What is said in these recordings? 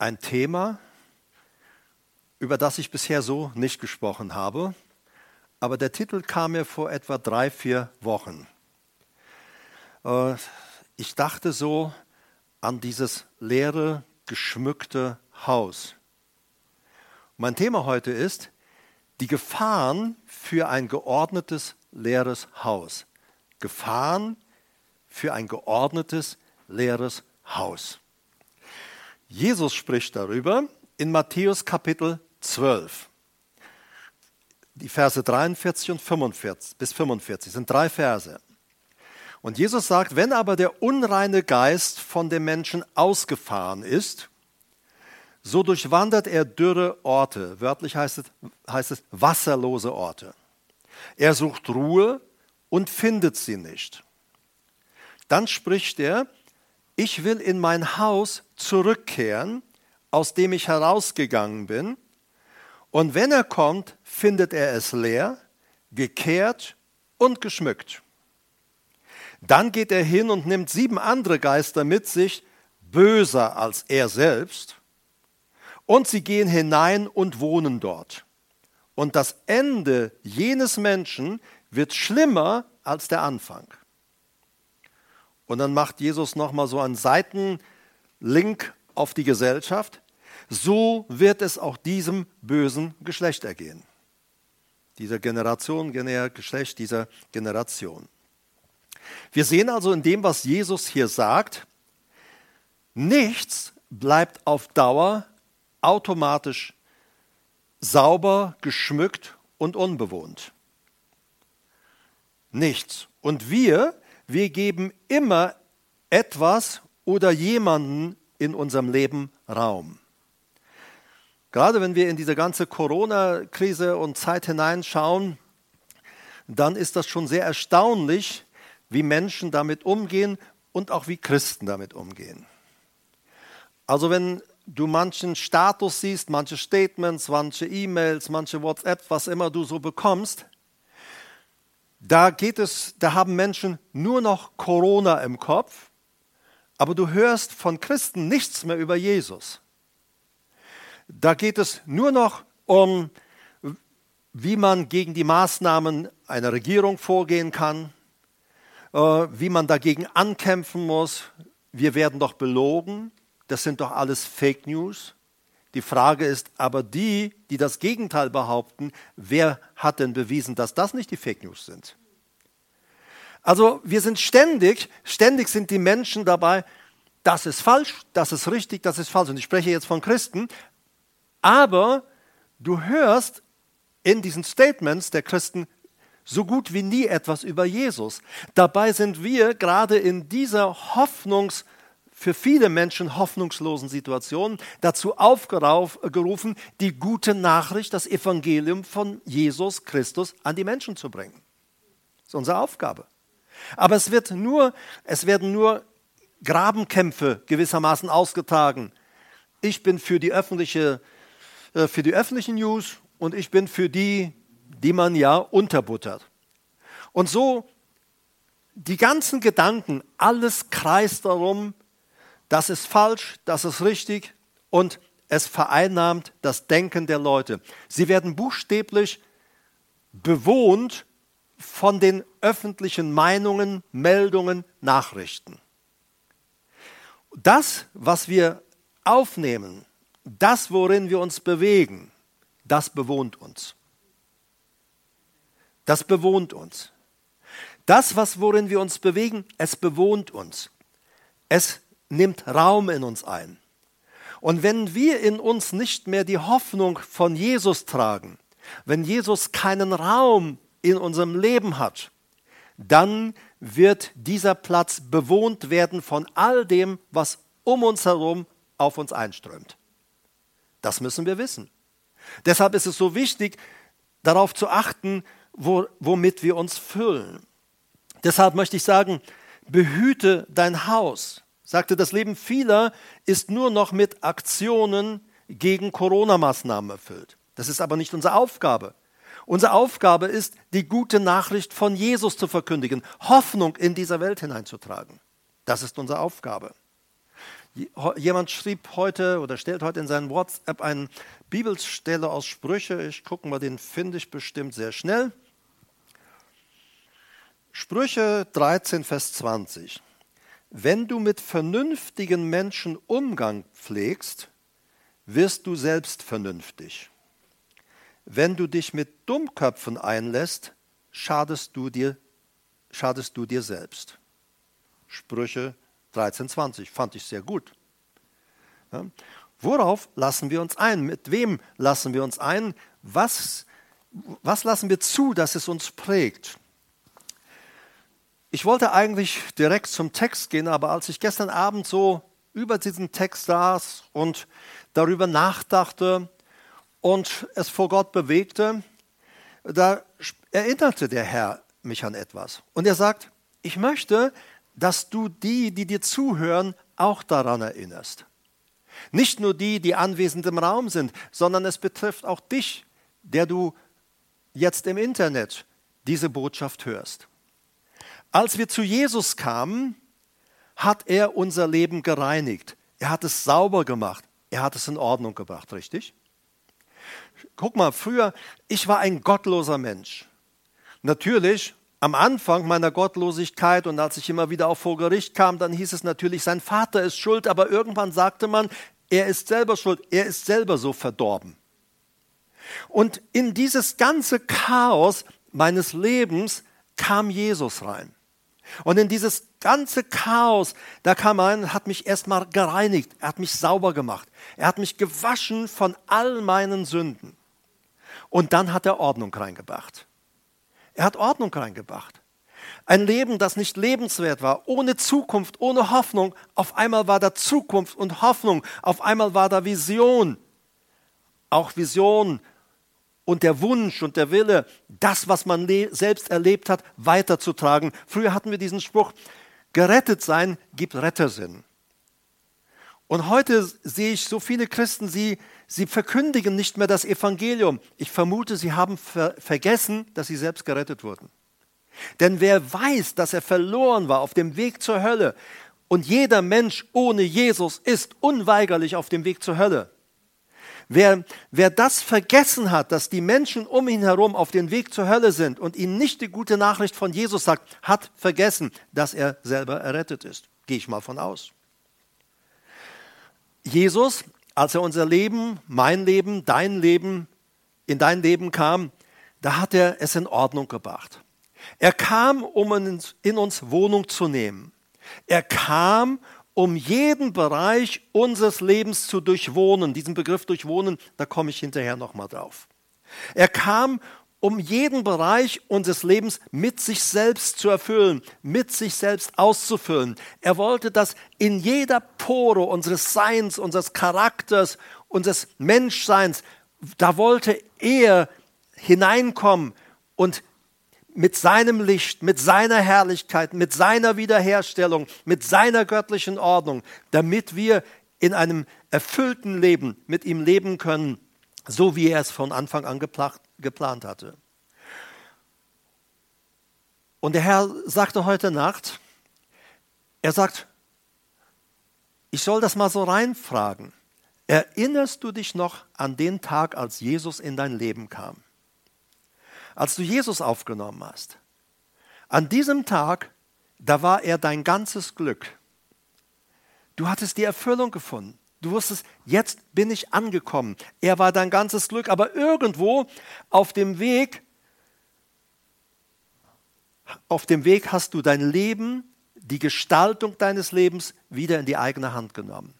ein Thema, über das ich bisher so nicht gesprochen habe, aber der Titel kam mir vor etwa drei, vier Wochen. Äh, ich dachte so an dieses leere, geschmückte Haus. Mein Thema heute ist die Gefahren für ein geordnetes, leeres Haus. Gefahren für ein geordnetes, leeres Haus. Jesus spricht darüber in Matthäus Kapitel 12. Die Verse 43 und 45 bis 45 sind drei Verse. Und Jesus sagt, wenn aber der unreine Geist von dem Menschen ausgefahren ist, so durchwandert er dürre Orte, wörtlich heißt es, heißt es wasserlose Orte. Er sucht Ruhe und findet sie nicht. Dann spricht er, ich will in mein Haus zurückkehren, aus dem ich herausgegangen bin. Und wenn er kommt, findet er es leer, gekehrt und geschmückt. Dann geht er hin und nimmt sieben andere Geister mit sich, böser als er selbst, und sie gehen hinein und wohnen dort. Und das Ende jenes Menschen wird schlimmer als der Anfang. Und dann macht Jesus nochmal so einen Seitenlink auf die Gesellschaft. So wird es auch diesem bösen Geschlecht ergehen. Dieser Generation, Geschlecht dieser Generation. Wir sehen also in dem, was Jesus hier sagt, nichts bleibt auf Dauer automatisch sauber, geschmückt und unbewohnt. Nichts. Und wir, wir geben immer etwas oder jemanden in unserem Leben Raum. Gerade wenn wir in diese ganze Corona-Krise und Zeit hineinschauen, dann ist das schon sehr erstaunlich, wie Menschen damit umgehen und auch wie Christen damit umgehen. Also wenn du manchen Status siehst, manche Statements, manche E-Mails, manche WhatsApp, was immer du so bekommst, da geht es, da haben Menschen nur noch Corona im Kopf, aber du hörst von Christen nichts mehr über Jesus. Da geht es nur noch um, wie man gegen die Maßnahmen einer Regierung vorgehen kann, äh, wie man dagegen ankämpfen muss. Wir werden doch belogen. Das sind doch alles Fake News. Die Frage ist aber die, die das Gegenteil behaupten, wer hat denn bewiesen, dass das nicht die Fake News sind? Also wir sind ständig, ständig sind die Menschen dabei, das ist falsch, das ist richtig, das ist falsch. Und ich spreche jetzt von Christen, aber du hörst in diesen Statements der Christen so gut wie nie etwas über Jesus. Dabei sind wir gerade in dieser Hoffnungs- für viele Menschen hoffnungslosen Situationen dazu aufgerufen, die gute Nachricht, das Evangelium von Jesus Christus an die Menschen zu bringen. Das ist unsere Aufgabe. Aber es, wird nur, es werden nur Grabenkämpfe gewissermaßen ausgetragen. Ich bin für die, öffentliche, äh, für die öffentlichen News und ich bin für die, die man ja unterbuttert. Und so die ganzen Gedanken, alles kreist darum, das ist falsch, das ist richtig und es vereinnahmt das Denken der Leute. Sie werden buchstäblich bewohnt von den öffentlichen Meinungen, Meldungen, Nachrichten. Das, was wir aufnehmen, das, worin wir uns bewegen, das bewohnt uns. Das bewohnt uns. Das, was worin wir uns bewegen, es bewohnt uns. Es nimmt Raum in uns ein. Und wenn wir in uns nicht mehr die Hoffnung von Jesus tragen, wenn Jesus keinen Raum in unserem Leben hat, dann wird dieser Platz bewohnt werden von all dem, was um uns herum auf uns einströmt. Das müssen wir wissen. Deshalb ist es so wichtig, darauf zu achten, wo, womit wir uns füllen. Deshalb möchte ich sagen, behüte dein Haus sagte, das Leben vieler ist nur noch mit Aktionen gegen Corona-Maßnahmen erfüllt. Das ist aber nicht unsere Aufgabe. Unsere Aufgabe ist, die gute Nachricht von Jesus zu verkündigen, Hoffnung in dieser Welt hineinzutragen. Das ist unsere Aufgabe. Jemand schrieb heute oder stellt heute in seinen WhatsApp eine Bibelstelle aus Sprüche. Ich gucke mal, den finde ich bestimmt sehr schnell. Sprüche 13, Vers 20. Wenn du mit vernünftigen Menschen Umgang pflegst, wirst du selbst vernünftig. Wenn du dich mit Dummköpfen einlässt, schadest du dir, schadest du dir selbst. Sprüche 13,20 fand ich sehr gut. Ja. Worauf lassen wir uns ein? Mit wem lassen wir uns ein? Was, was lassen wir zu, dass es uns prägt? Ich wollte eigentlich direkt zum Text gehen, aber als ich gestern Abend so über diesen Text saß und darüber nachdachte und es vor Gott bewegte, da erinnerte der Herr mich an etwas. Und er sagt, ich möchte, dass du die, die dir zuhören, auch daran erinnerst. Nicht nur die, die anwesend im Raum sind, sondern es betrifft auch dich, der du jetzt im Internet diese Botschaft hörst. Als wir zu Jesus kamen, hat er unser Leben gereinigt. Er hat es sauber gemacht. Er hat es in Ordnung gebracht, richtig? Guck mal, früher, ich war ein gottloser Mensch. Natürlich, am Anfang meiner Gottlosigkeit und als ich immer wieder auch vor Gericht kam, dann hieß es natürlich, sein Vater ist schuld, aber irgendwann sagte man, er ist selber schuld, er ist selber so verdorben. Und in dieses ganze Chaos meines Lebens kam Jesus rein. Und in dieses ganze Chaos, da kam er rein und hat mich erstmal gereinigt. Er hat mich sauber gemacht. Er hat mich gewaschen von all meinen Sünden. Und dann hat er Ordnung reingebracht. Er hat Ordnung reingebracht. Ein Leben, das nicht lebenswert war, ohne Zukunft, ohne Hoffnung. Auf einmal war da Zukunft und Hoffnung. Auf einmal war da Vision. Auch Vision und der Wunsch und der Wille, das, was man selbst erlebt hat, weiterzutragen. Früher hatten wir diesen Spruch, gerettet sein gibt Rettersinn. Und heute sehe ich so viele Christen, sie, sie verkündigen nicht mehr das Evangelium. Ich vermute, sie haben ver vergessen, dass sie selbst gerettet wurden. Denn wer weiß, dass er verloren war auf dem Weg zur Hölle, und jeder Mensch ohne Jesus ist unweigerlich auf dem Weg zur Hölle, Wer, wer das vergessen hat, dass die Menschen um ihn herum auf dem Weg zur Hölle sind und ihnen nicht die gute Nachricht von Jesus sagt, hat vergessen, dass er selber errettet ist. Gehe ich mal von aus. Jesus, als er unser Leben, mein Leben, dein Leben, in dein Leben kam, da hat er es in Ordnung gebracht. Er kam, um in uns Wohnung zu nehmen. Er kam, um jeden Bereich unseres Lebens zu durchwohnen. Diesen Begriff durchwohnen, da komme ich hinterher nochmal drauf. Er kam, um jeden Bereich unseres Lebens mit sich selbst zu erfüllen, mit sich selbst auszufüllen. Er wollte, dass in jeder Pore unseres Seins, unseres Charakters, unseres Menschseins, da wollte er hineinkommen und mit seinem Licht, mit seiner Herrlichkeit, mit seiner Wiederherstellung, mit seiner göttlichen Ordnung, damit wir in einem erfüllten Leben mit ihm leben können, so wie er es von Anfang an geplant hatte. Und der Herr sagte heute Nacht, er sagt, ich soll das mal so reinfragen. Erinnerst du dich noch an den Tag, als Jesus in dein Leben kam? Als du Jesus aufgenommen hast. An diesem Tag, da war er dein ganzes Glück. Du hattest die Erfüllung gefunden. Du wusstest, jetzt bin ich angekommen. Er war dein ganzes Glück, aber irgendwo auf dem Weg, auf dem Weg hast du dein Leben, die Gestaltung deines Lebens wieder in die eigene Hand genommen.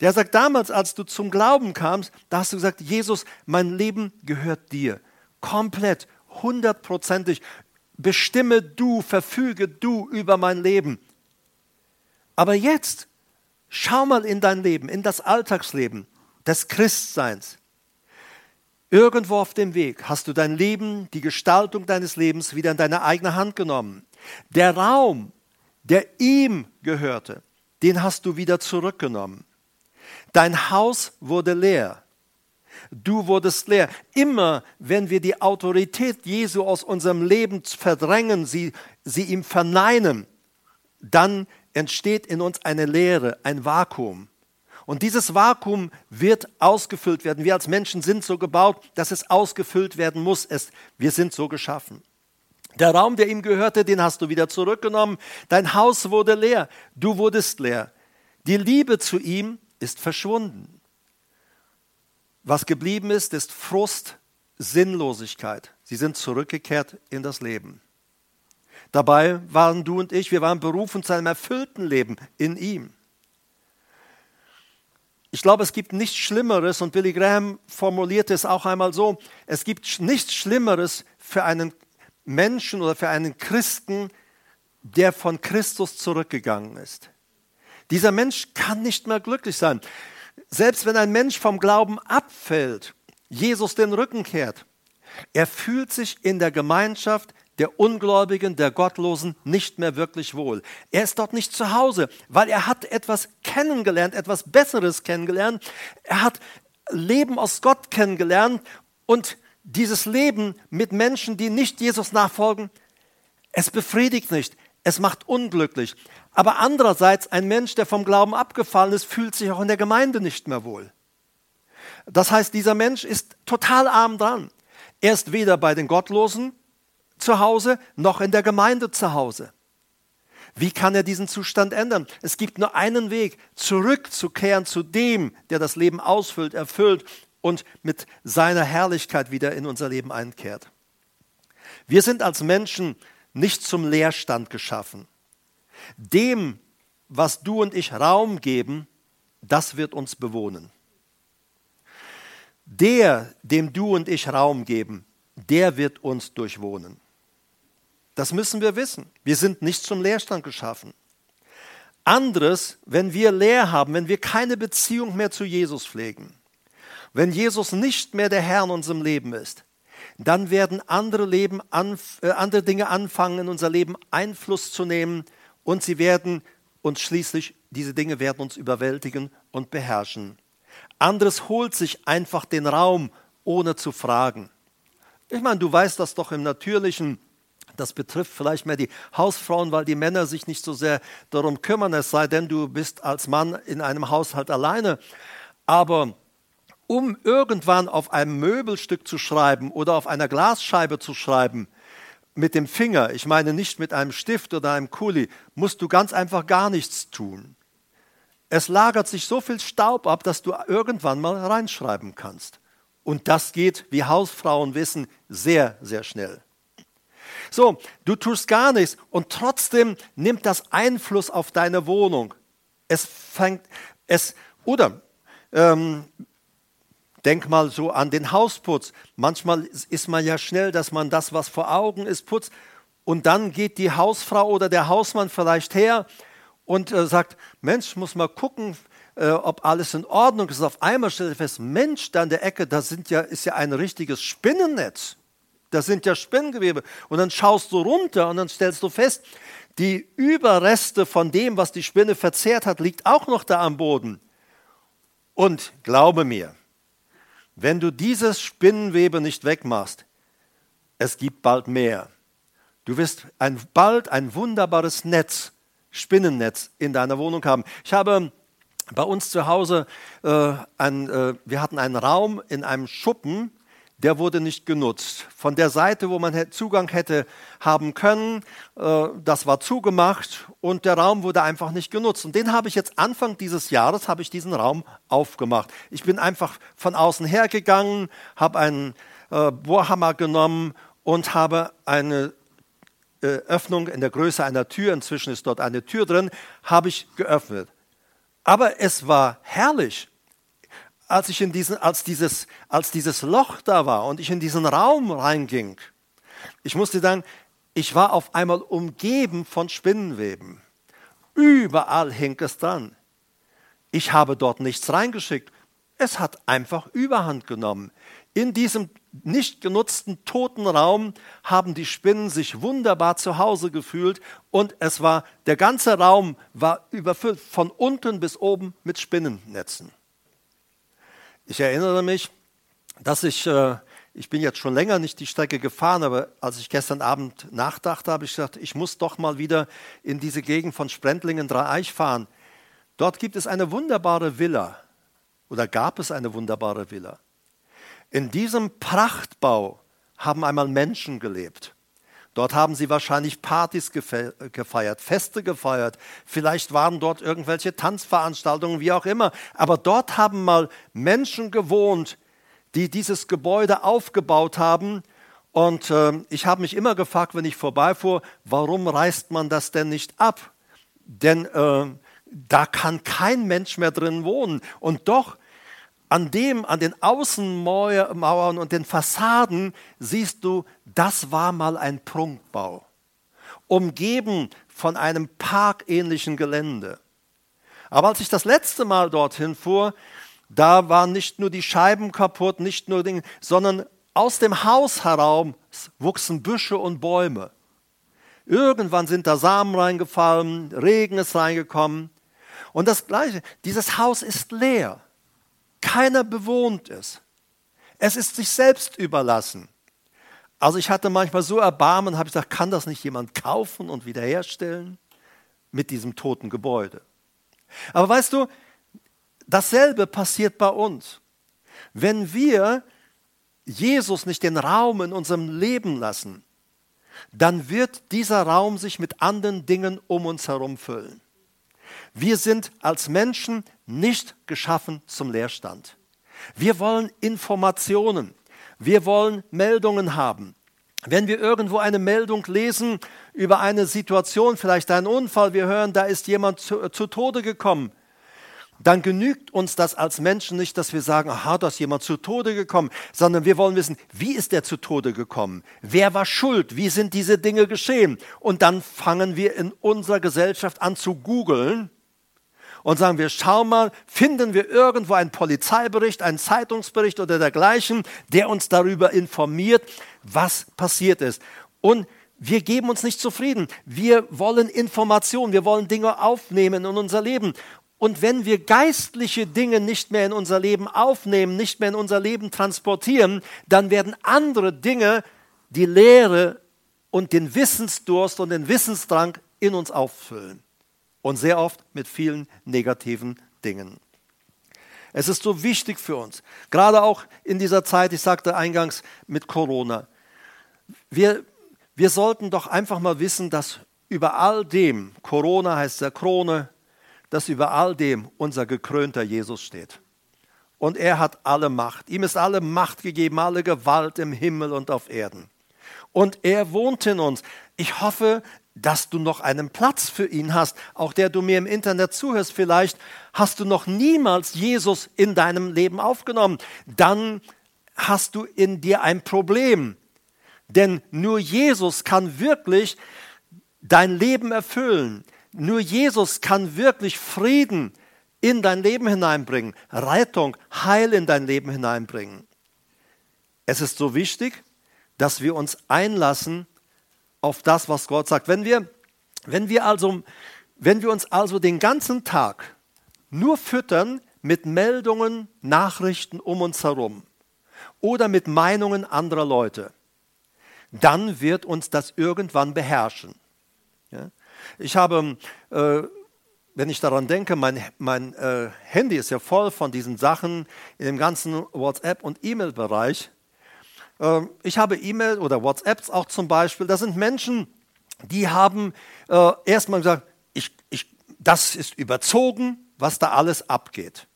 Der sagt damals, als du zum Glauben kamst, da hast du gesagt, Jesus, mein Leben gehört dir komplett, hundertprozentig. Bestimme du, verfüge du über mein Leben. Aber jetzt, schau mal in dein Leben, in das Alltagsleben des Christseins. Irgendwo auf dem Weg hast du dein Leben, die Gestaltung deines Lebens wieder in deine eigene Hand genommen. Der Raum, der ihm gehörte, den hast du wieder zurückgenommen. Dein Haus wurde leer. Du wurdest leer. Immer wenn wir die Autorität Jesu aus unserem Leben verdrängen, sie, sie ihm verneinen, dann entsteht in uns eine Leere, ein Vakuum. Und dieses Vakuum wird ausgefüllt werden. Wir als Menschen sind so gebaut, dass es ausgefüllt werden muss. Es, wir sind so geschaffen. Der Raum, der ihm gehörte, den hast du wieder zurückgenommen. Dein Haus wurde leer. Du wurdest leer. Die Liebe zu ihm ist verschwunden. Was geblieben ist, ist Frust, Sinnlosigkeit. Sie sind zurückgekehrt in das Leben. Dabei waren du und ich, wir waren berufen zu einem erfüllten Leben in ihm. Ich glaube, es gibt nichts Schlimmeres, und Billy Graham formulierte es auch einmal so, es gibt nichts Schlimmeres für einen Menschen oder für einen Christen, der von Christus zurückgegangen ist. Dieser Mensch kann nicht mehr glücklich sein. Selbst wenn ein Mensch vom Glauben abfällt, Jesus den Rücken kehrt, er fühlt sich in der Gemeinschaft der Ungläubigen, der Gottlosen nicht mehr wirklich wohl. Er ist dort nicht zu Hause, weil er hat etwas kennengelernt, etwas Besseres kennengelernt. Er hat Leben aus Gott kennengelernt und dieses Leben mit Menschen, die nicht Jesus nachfolgen, es befriedigt nicht, es macht unglücklich. Aber andererseits, ein Mensch, der vom Glauben abgefallen ist, fühlt sich auch in der Gemeinde nicht mehr wohl. Das heißt, dieser Mensch ist total arm dran. Er ist weder bei den Gottlosen zu Hause noch in der Gemeinde zu Hause. Wie kann er diesen Zustand ändern? Es gibt nur einen Weg, zurückzukehren zu dem, der das Leben ausfüllt, erfüllt und mit seiner Herrlichkeit wieder in unser Leben einkehrt. Wir sind als Menschen nicht zum Leerstand geschaffen. Dem, was du und ich Raum geben, das wird uns bewohnen. Der, dem du und ich Raum geben, der wird uns durchwohnen. Das müssen wir wissen. Wir sind nicht zum Leerstand geschaffen. Anderes, wenn wir leer haben, wenn wir keine Beziehung mehr zu Jesus pflegen, wenn Jesus nicht mehr der Herr in unserem Leben ist, dann werden andere, Leben, äh, andere Dinge anfangen, in unser Leben Einfluss zu nehmen und sie werden uns schließlich, diese Dinge werden uns überwältigen und beherrschen. Anderes holt sich einfach den Raum, ohne zu fragen. Ich meine, du weißt das doch im Natürlichen. Das betrifft vielleicht mehr die Hausfrauen, weil die Männer sich nicht so sehr darum kümmern, es sei denn, du bist als Mann in einem Haushalt alleine. Aber um irgendwann auf einem Möbelstück zu schreiben oder auf einer Glasscheibe zu schreiben, mit dem Finger, ich meine nicht mit einem Stift oder einem Kuli, musst du ganz einfach gar nichts tun. Es lagert sich so viel Staub ab, dass du irgendwann mal reinschreiben kannst. Und das geht, wie Hausfrauen wissen, sehr, sehr schnell. So, du tust gar nichts und trotzdem nimmt das Einfluss auf deine Wohnung. Es fängt, es, oder ähm, denk mal so an den Hausputz. Manchmal ist man ja schnell, dass man das, was vor Augen ist, putzt. Und dann geht die Hausfrau oder der Hausmann vielleicht her und äh, sagt, Mensch, muss mal gucken, äh, ob alles in Ordnung ist. Auf einmal stellt er fest, Mensch, da in der Ecke, da sind ja, ist ja ein richtiges Spinnennetz. Das sind ja Spinngewebe. Und dann schaust du runter und dann stellst du fest, die Überreste von dem, was die Spinne verzehrt hat, liegt auch noch da am Boden. Und glaube mir, wenn du dieses Spinnenwebe nicht wegmachst, es gibt bald mehr. Du wirst ein, bald ein wunderbares Netz, Spinnennetz in deiner Wohnung haben. Ich habe bei uns zu Hause, äh, ein, äh, wir hatten einen Raum in einem Schuppen, der wurde nicht genutzt. Von der Seite, wo man Zugang hätte haben können, äh, das war zugemacht und der Raum wurde einfach nicht genutzt. Und den habe ich jetzt Anfang dieses Jahres, habe ich diesen Raum aufgemacht. Ich bin einfach von außen hergegangen, habe einen äh, Bohrhammer genommen und habe eine äh, Öffnung in der Größe einer Tür, inzwischen ist dort eine Tür drin, habe ich geöffnet. Aber es war herrlich als ich in diesen, als dieses, als dieses Loch da war und ich in diesen Raum reinging, ich musste sagen, ich war auf einmal umgeben von Spinnenweben. Überall hing es dran. Ich habe dort nichts reingeschickt. Es hat einfach Überhand genommen. In diesem nicht genutzten toten Raum haben die Spinnen sich wunderbar zu Hause gefühlt und es war der ganze Raum war überfüllt von unten bis oben mit Spinnennetzen. Ich erinnere mich, dass ich äh, ich bin jetzt schon länger nicht die Strecke gefahren, aber als ich gestern Abend nachdachte, habe ich gesagt, ich muss doch mal wieder in diese Gegend von Sprendlingen Dreieich fahren. Dort gibt es eine wunderbare Villa oder gab es eine wunderbare Villa. In diesem Prachtbau haben einmal Menschen gelebt. Dort haben sie wahrscheinlich Partys gefeiert, Feste gefeiert. Vielleicht waren dort irgendwelche Tanzveranstaltungen, wie auch immer. Aber dort haben mal Menschen gewohnt, die dieses Gebäude aufgebaut haben. Und äh, ich habe mich immer gefragt, wenn ich vorbeifuhr, warum reißt man das denn nicht ab? Denn äh, da kann kein Mensch mehr drin wohnen. Und doch an dem, an den Außenmauern und den Fassaden siehst du, das war mal ein Prunkbau, umgeben von einem parkähnlichen Gelände. Aber als ich das letzte Mal dorthin fuhr, da waren nicht nur die Scheiben kaputt, nicht nur Dinge, sondern aus dem Haus heraus wuchsen Büsche und Bäume. Irgendwann sind da Samen reingefallen, Regen ist reingekommen. Und das Gleiche, dieses Haus ist leer. Keiner bewohnt es. Es ist sich selbst überlassen. Also ich hatte manchmal so Erbarmen, habe ich gesagt, kann das nicht jemand kaufen und wiederherstellen mit diesem toten Gebäude? Aber weißt du, Dasselbe passiert bei uns. Wenn wir Jesus nicht den Raum in unserem Leben lassen, dann wird dieser Raum sich mit anderen Dingen um uns herum füllen. Wir sind als Menschen nicht geschaffen zum Leerstand. Wir wollen Informationen. Wir wollen Meldungen haben. Wenn wir irgendwo eine Meldung lesen über eine Situation, vielleicht einen Unfall, wir hören, da ist jemand zu, zu Tode gekommen, dann genügt uns das als Menschen nicht, dass wir sagen, aha, da ist jemand zu Tode gekommen, sondern wir wollen wissen, wie ist der zu Tode gekommen? Wer war schuld? Wie sind diese Dinge geschehen? Und dann fangen wir in unserer Gesellschaft an zu googeln und sagen wir, schau mal, finden wir irgendwo einen Polizeibericht, einen Zeitungsbericht oder dergleichen, der uns darüber informiert, was passiert ist. Und wir geben uns nicht zufrieden. Wir wollen Informationen, wir wollen Dinge aufnehmen in unser Leben. Und wenn wir geistliche Dinge nicht mehr in unser Leben aufnehmen, nicht mehr in unser Leben transportieren, dann werden andere Dinge die Lehre und den Wissensdurst und den Wissensdrang in uns auffüllen. Und sehr oft mit vielen negativen Dingen. Es ist so wichtig für uns, gerade auch in dieser Zeit, ich sagte eingangs mit Corona. Wir, wir sollten doch einfach mal wissen, dass über all dem, Corona heißt ja Krone, dass über all dem unser gekrönter Jesus steht. Und er hat alle Macht. Ihm ist alle Macht gegeben, alle Gewalt im Himmel und auf Erden. Und er wohnt in uns. Ich hoffe, dass du noch einen Platz für ihn hast, auch der du mir im Internet zuhörst. Vielleicht hast du noch niemals Jesus in deinem Leben aufgenommen. Dann hast du in dir ein Problem. Denn nur Jesus kann wirklich dein Leben erfüllen. Nur Jesus kann wirklich Frieden in dein Leben hineinbringen, Rettung, Heil in dein Leben hineinbringen. Es ist so wichtig, dass wir uns einlassen auf das, was Gott sagt. Wenn wir, wenn wir, also, wenn wir uns also den ganzen Tag nur füttern mit Meldungen, Nachrichten um uns herum oder mit Meinungen anderer Leute, dann wird uns das irgendwann beherrschen. Ich habe, äh, wenn ich daran denke, mein, mein äh, Handy ist ja voll von diesen Sachen in dem ganzen WhatsApp- und E-Mail-Bereich. Äh, ich habe E-Mail oder WhatsApps auch zum Beispiel. Das sind Menschen, die haben äh, erstmal gesagt, ich, ich, das ist überzogen, was da alles abgeht.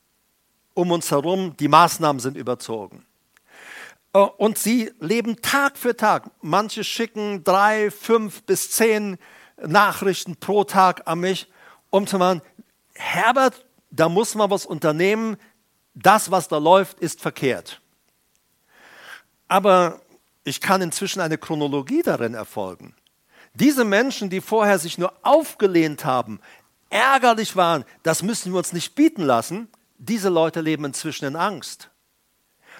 Um uns herum, die Maßnahmen sind überzogen. Äh, und sie leben Tag für Tag. Manche schicken drei, fünf bis zehn Nachrichten pro Tag an mich, um zu machen, Herbert, da muss man was unternehmen, das, was da läuft, ist verkehrt. Aber ich kann inzwischen eine Chronologie darin erfolgen. Diese Menschen, die vorher sich nur aufgelehnt haben, ärgerlich waren, das müssen wir uns nicht bieten lassen, diese Leute leben inzwischen in Angst.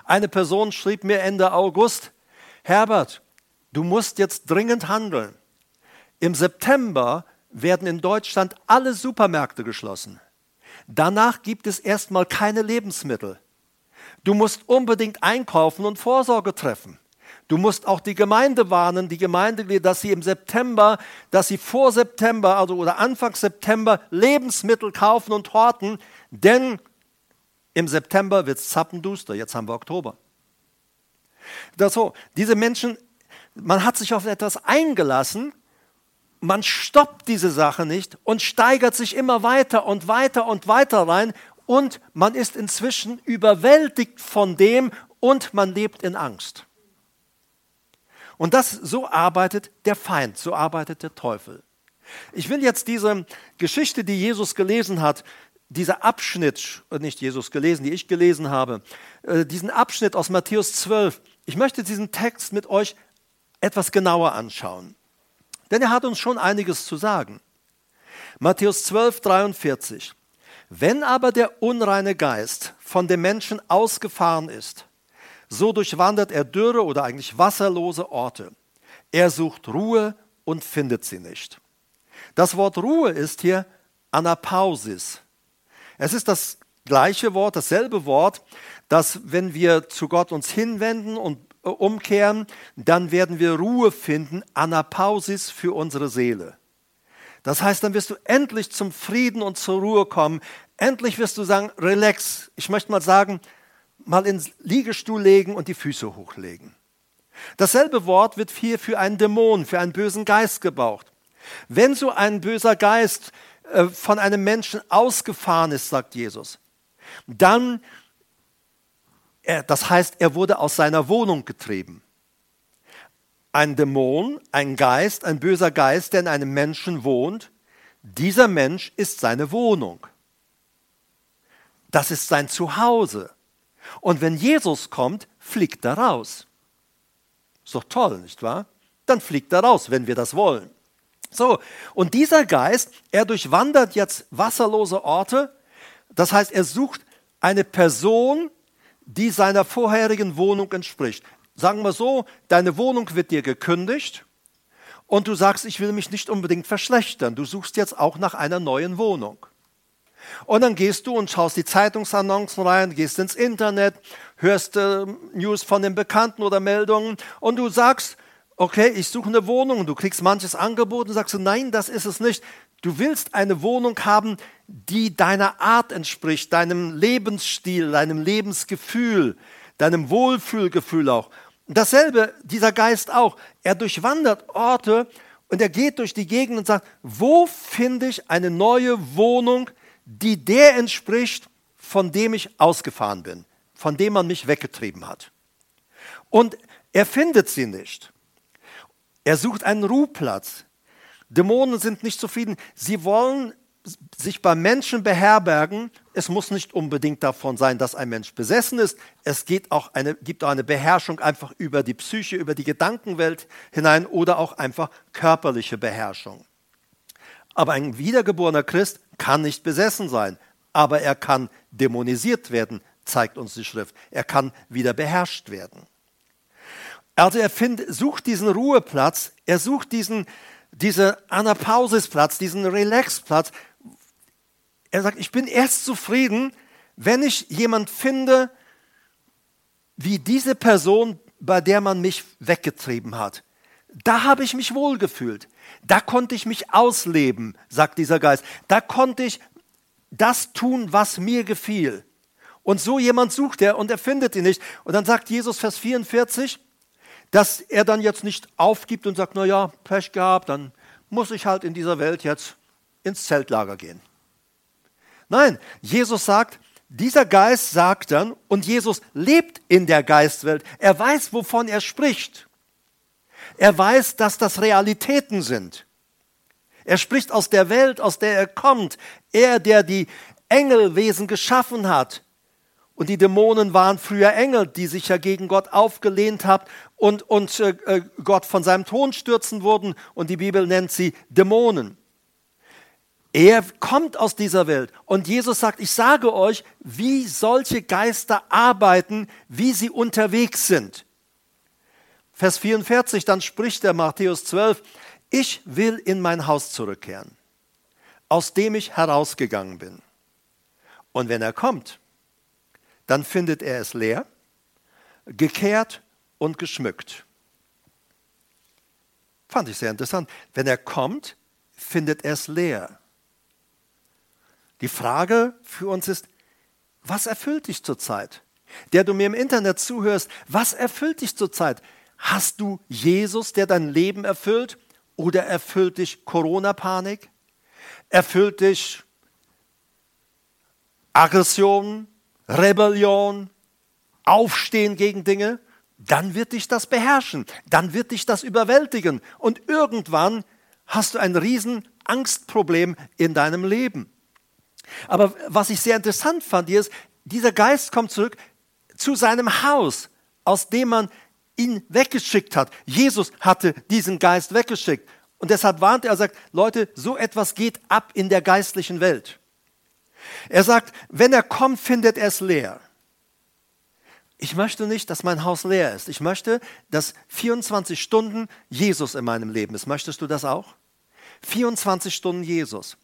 Eine Person schrieb mir Ende August, Herbert, du musst jetzt dringend handeln. Im September werden in Deutschland alle Supermärkte geschlossen. Danach gibt es erstmal keine Lebensmittel. Du musst unbedingt einkaufen und Vorsorge treffen. Du musst auch die Gemeinde warnen, die Gemeinde, dass sie im September, dass sie vor September, also oder Anfang September Lebensmittel kaufen und horten, denn im September wird es zappenduster. Jetzt haben wir Oktober. Das so, diese Menschen, man hat sich auf etwas eingelassen, man stoppt diese Sache nicht und steigert sich immer weiter und weiter und weiter rein und man ist inzwischen überwältigt von dem und man lebt in Angst. Und das so arbeitet der Feind, so arbeitet der Teufel. Ich will jetzt diese Geschichte, die Jesus gelesen hat, dieser Abschnitt, äh, nicht Jesus gelesen, die ich gelesen habe, äh, diesen Abschnitt aus Matthäus 12, ich möchte diesen Text mit euch etwas genauer anschauen. Denn er hat uns schon einiges zu sagen. Matthäus 12, 43. Wenn aber der unreine Geist von dem Menschen ausgefahren ist, so durchwandert er dürre oder eigentlich wasserlose Orte. Er sucht Ruhe und findet sie nicht. Das Wort Ruhe ist hier Anapausis. Es ist das gleiche Wort, dasselbe Wort, dass wenn wir zu Gott uns hinwenden und umkehren, dann werden wir Ruhe finden, Anapausis für unsere Seele. Das heißt, dann wirst du endlich zum Frieden und zur Ruhe kommen. Endlich wirst du sagen, relax. Ich möchte mal sagen, mal ins Liegestuhl legen und die Füße hochlegen. Dasselbe Wort wird hier für einen Dämon, für einen bösen Geist gebraucht. Wenn so ein böser Geist äh, von einem Menschen ausgefahren ist, sagt Jesus, dann, das heißt, er wurde aus seiner Wohnung getrieben. Ein Dämon, ein Geist, ein böser Geist, der in einem Menschen wohnt, dieser Mensch ist seine Wohnung. Das ist sein Zuhause. Und wenn Jesus kommt, fliegt er raus. Ist doch toll, nicht wahr? Dann fliegt er raus, wenn wir das wollen. So, und dieser Geist, er durchwandert jetzt wasserlose Orte. Das heißt, er sucht eine Person, die seiner vorherigen Wohnung entspricht. Sagen wir so, deine Wohnung wird dir gekündigt und du sagst, ich will mich nicht unbedingt verschlechtern. Du suchst jetzt auch nach einer neuen Wohnung. Und dann gehst du und schaust die Zeitungsannoncen rein, gehst ins Internet, hörst äh, News von den Bekannten oder Meldungen und du sagst, okay, ich suche eine Wohnung du kriegst manches Angebot und sagst, nein, das ist es nicht. Du willst eine Wohnung haben, die deiner Art entspricht, deinem Lebensstil, deinem Lebensgefühl, deinem Wohlfühlgefühl auch. Dasselbe, dieser Geist auch. Er durchwandert Orte und er geht durch die Gegend und sagt, wo finde ich eine neue Wohnung, die der entspricht, von dem ich ausgefahren bin, von dem man mich weggetrieben hat. Und er findet sie nicht. Er sucht einen Ruheplatz. Dämonen sind nicht zufrieden. Sie wollen sich beim Menschen beherbergen. Es muss nicht unbedingt davon sein, dass ein Mensch besessen ist. Es auch eine, gibt auch eine Beherrschung einfach über die Psyche, über die Gedankenwelt hinein oder auch einfach körperliche Beherrschung. Aber ein wiedergeborener Christ kann nicht besessen sein, aber er kann dämonisiert werden, zeigt uns die Schrift. Er kann wieder beherrscht werden. Also er find, sucht diesen Ruheplatz, er sucht diesen, diesen Anapausesplatz, diesen Relaxplatz. Er sagt, ich bin erst zufrieden, wenn ich jemand finde, wie diese Person, bei der man mich weggetrieben hat. Da habe ich mich wohlgefühlt. Da konnte ich mich ausleben, sagt dieser Geist. Da konnte ich das tun, was mir gefiel. Und so jemand sucht er und er findet ihn nicht. Und dann sagt Jesus, Vers 44, dass er dann jetzt nicht aufgibt und sagt, naja, Pech gehabt, dann muss ich halt in dieser Welt jetzt ins Zeltlager gehen. Nein, Jesus sagt, dieser Geist sagt dann, und Jesus lebt in der Geistwelt, er weiß, wovon er spricht. Er weiß, dass das Realitäten sind. Er spricht aus der Welt, aus der er kommt. Er, der die Engelwesen geschaffen hat. Und die Dämonen waren früher Engel, die sich ja gegen Gott aufgelehnt haben und, und äh, äh, Gott von seinem Thron stürzen wurden. Und die Bibel nennt sie Dämonen. Er kommt aus dieser Welt. Und Jesus sagt, ich sage euch, wie solche Geister arbeiten, wie sie unterwegs sind. Vers 44, dann spricht der Matthäus 12, ich will in mein Haus zurückkehren, aus dem ich herausgegangen bin. Und wenn er kommt, dann findet er es leer, gekehrt und geschmückt. Fand ich sehr interessant. Wenn er kommt, findet er es leer. Die Frage für uns ist, was erfüllt dich zurzeit? Der du mir im Internet zuhörst, was erfüllt dich zurzeit? Hast du Jesus, der dein Leben erfüllt? Oder erfüllt dich Corona-Panik? Erfüllt dich Aggression, Rebellion, Aufstehen gegen Dinge? Dann wird dich das beherrschen, dann wird dich das überwältigen und irgendwann hast du ein riesen Angstproblem in deinem Leben. Aber was ich sehr interessant fand, ist, dieser Geist kommt zurück zu seinem Haus, aus dem man ihn weggeschickt hat. Jesus hatte diesen Geist weggeschickt. Und deshalb warnt er, er sagt, Leute, so etwas geht ab in der geistlichen Welt. Er sagt, wenn er kommt, findet er es leer. Ich möchte nicht, dass mein Haus leer ist. Ich möchte, dass 24 Stunden Jesus in meinem Leben ist. Möchtest du das auch? 24 Stunden Jesus.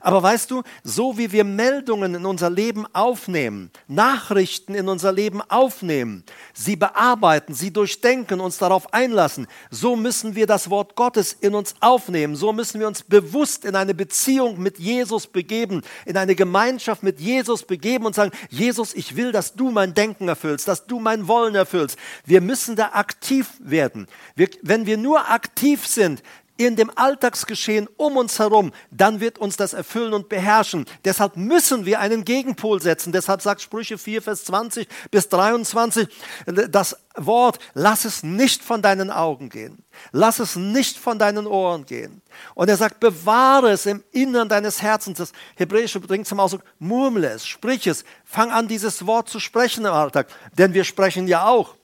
Aber weißt du, so wie wir Meldungen in unser Leben aufnehmen, Nachrichten in unser Leben aufnehmen, sie bearbeiten, sie durchdenken, uns darauf einlassen, so müssen wir das Wort Gottes in uns aufnehmen, so müssen wir uns bewusst in eine Beziehung mit Jesus begeben, in eine Gemeinschaft mit Jesus begeben und sagen, Jesus, ich will, dass du mein Denken erfüllst, dass du mein Wollen erfüllst. Wir müssen da aktiv werden. Wir, wenn wir nur aktiv sind, in dem Alltagsgeschehen um uns herum, dann wird uns das erfüllen und beherrschen. Deshalb müssen wir einen Gegenpol setzen. Deshalb sagt Sprüche 4, Vers 20 bis 23 das Wort, lass es nicht von deinen Augen gehen. Lass es nicht von deinen Ohren gehen. Und er sagt, bewahre es im Innern deines Herzens. Das Hebräische bringt zum Ausdruck, murmle es, sprich es, fang an, dieses Wort zu sprechen im Alltag. Denn wir sprechen ja auch,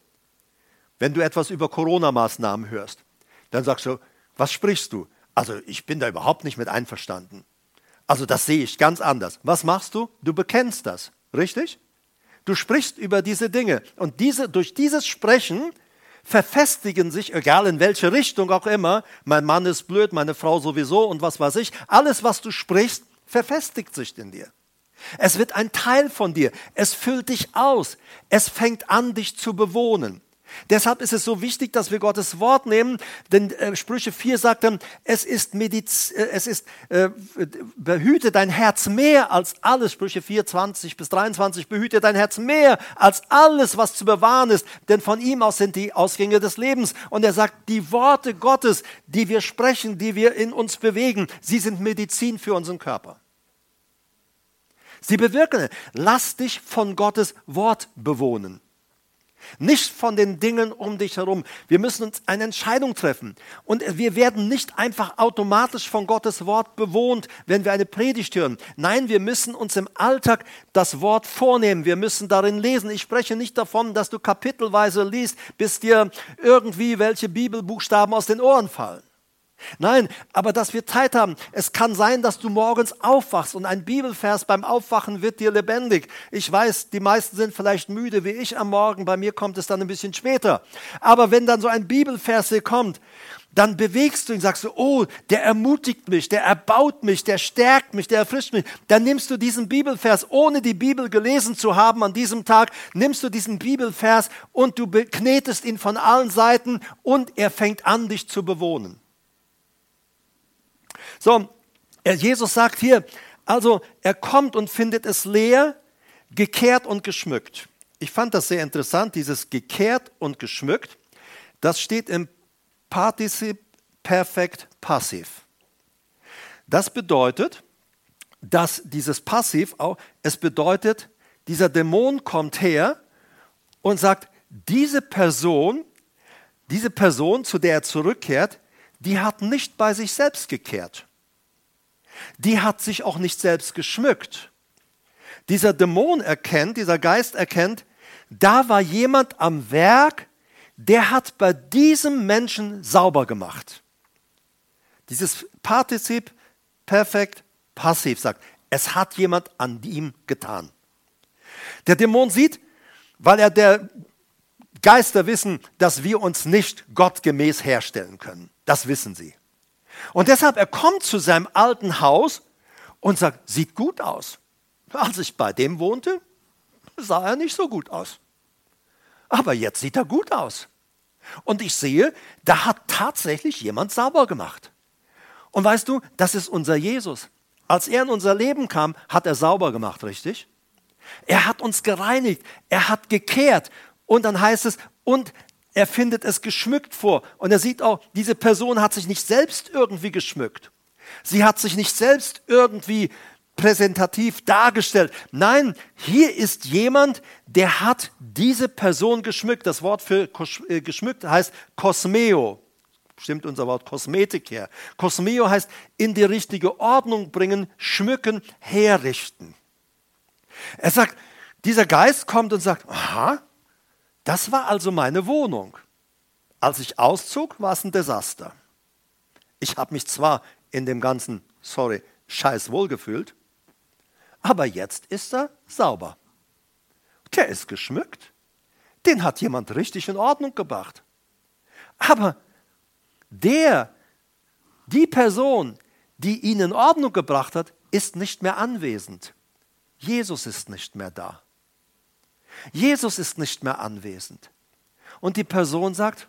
wenn du etwas über Corona-Maßnahmen hörst, dann sagst du, was sprichst du? Also ich bin da überhaupt nicht mit einverstanden. Also das sehe ich ganz anders. Was machst du? Du bekennst das, richtig? Du sprichst über diese Dinge und diese, durch dieses Sprechen verfestigen sich, egal in welche Richtung auch immer, mein Mann ist blöd, meine Frau sowieso und was weiß ich, alles, was du sprichst, verfestigt sich in dir. Es wird ein Teil von dir, es füllt dich aus, es fängt an, dich zu bewohnen. Deshalb ist es so wichtig, dass wir Gottes Wort nehmen, denn äh, Sprüche 4 sagt dann, es ist, Mediz, äh, es ist äh, behüte dein Herz mehr als alles, Sprüche 4, 20 bis 23, behüte dein Herz mehr als alles, was zu bewahren ist, denn von ihm aus sind die Ausgänge des Lebens. Und er sagt, die Worte Gottes, die wir sprechen, die wir in uns bewegen, sie sind Medizin für unseren Körper. Sie bewirken, lass dich von Gottes Wort bewohnen. Nicht von den Dingen um dich herum. Wir müssen uns eine Entscheidung treffen. Und wir werden nicht einfach automatisch von Gottes Wort bewohnt, wenn wir eine Predigt hören. Nein, wir müssen uns im Alltag das Wort vornehmen. Wir müssen darin lesen. Ich spreche nicht davon, dass du kapitelweise liest, bis dir irgendwie welche Bibelbuchstaben aus den Ohren fallen. Nein, aber dass wir Zeit haben. Es kann sein, dass du morgens aufwachst und ein Bibelvers beim Aufwachen wird dir lebendig. Ich weiß, die meisten sind vielleicht müde wie ich am Morgen, bei mir kommt es dann ein bisschen später. Aber wenn dann so ein Bibelvers hier kommt, dann bewegst du ihn, sagst du, oh, der ermutigt mich, der erbaut mich, der stärkt mich, der erfrischt mich. Dann nimmst du diesen Bibelvers, ohne die Bibel gelesen zu haben an diesem Tag, nimmst du diesen Bibelvers und du knetest ihn von allen Seiten und er fängt an, dich zu bewohnen. So, Jesus sagt hier, also er kommt und findet es leer, gekehrt und geschmückt. Ich fand das sehr interessant, dieses gekehrt und geschmückt. Das steht im Partizip Perfekt Passiv. Das bedeutet, dass dieses Passiv auch, es bedeutet, dieser Dämon kommt her und sagt, diese Person, diese Person, zu der er zurückkehrt, die hat nicht bei sich selbst gekehrt die hat sich auch nicht selbst geschmückt. Dieser Dämon erkennt, dieser Geist erkennt, da war jemand am Werk, der hat bei diesem Menschen sauber gemacht. Dieses Partizip perfekt passiv sagt, es hat jemand an ihm getan. Der Dämon sieht, weil er der Geister wissen, dass wir uns nicht gottgemäß herstellen können. Das wissen sie. Und deshalb, er kommt zu seinem alten Haus und sagt, sieht gut aus. Als ich bei dem wohnte, sah er nicht so gut aus. Aber jetzt sieht er gut aus. Und ich sehe, da hat tatsächlich jemand sauber gemacht. Und weißt du, das ist unser Jesus. Als er in unser Leben kam, hat er sauber gemacht, richtig? Er hat uns gereinigt, er hat gekehrt. Und dann heißt es, und er findet es geschmückt vor. Und er sieht auch, diese Person hat sich nicht selbst irgendwie geschmückt. Sie hat sich nicht selbst irgendwie präsentativ dargestellt. Nein, hier ist jemand, der hat diese Person geschmückt. Das Wort für äh, geschmückt heißt Kosmeo. Stimmt unser Wort Kosmetik her. Kosmeo heißt in die richtige Ordnung bringen, schmücken, herrichten. Er sagt, dieser Geist kommt und sagt, aha, das war also meine Wohnung. Als ich auszog, war es ein Desaster. Ich habe mich zwar in dem ganzen, sorry, Scheiß wohlgefühlt, aber jetzt ist er sauber. Der ist geschmückt. Den hat jemand richtig in Ordnung gebracht. Aber der, die Person, die ihn in Ordnung gebracht hat, ist nicht mehr anwesend. Jesus ist nicht mehr da. Jesus ist nicht mehr anwesend. Und die Person sagt,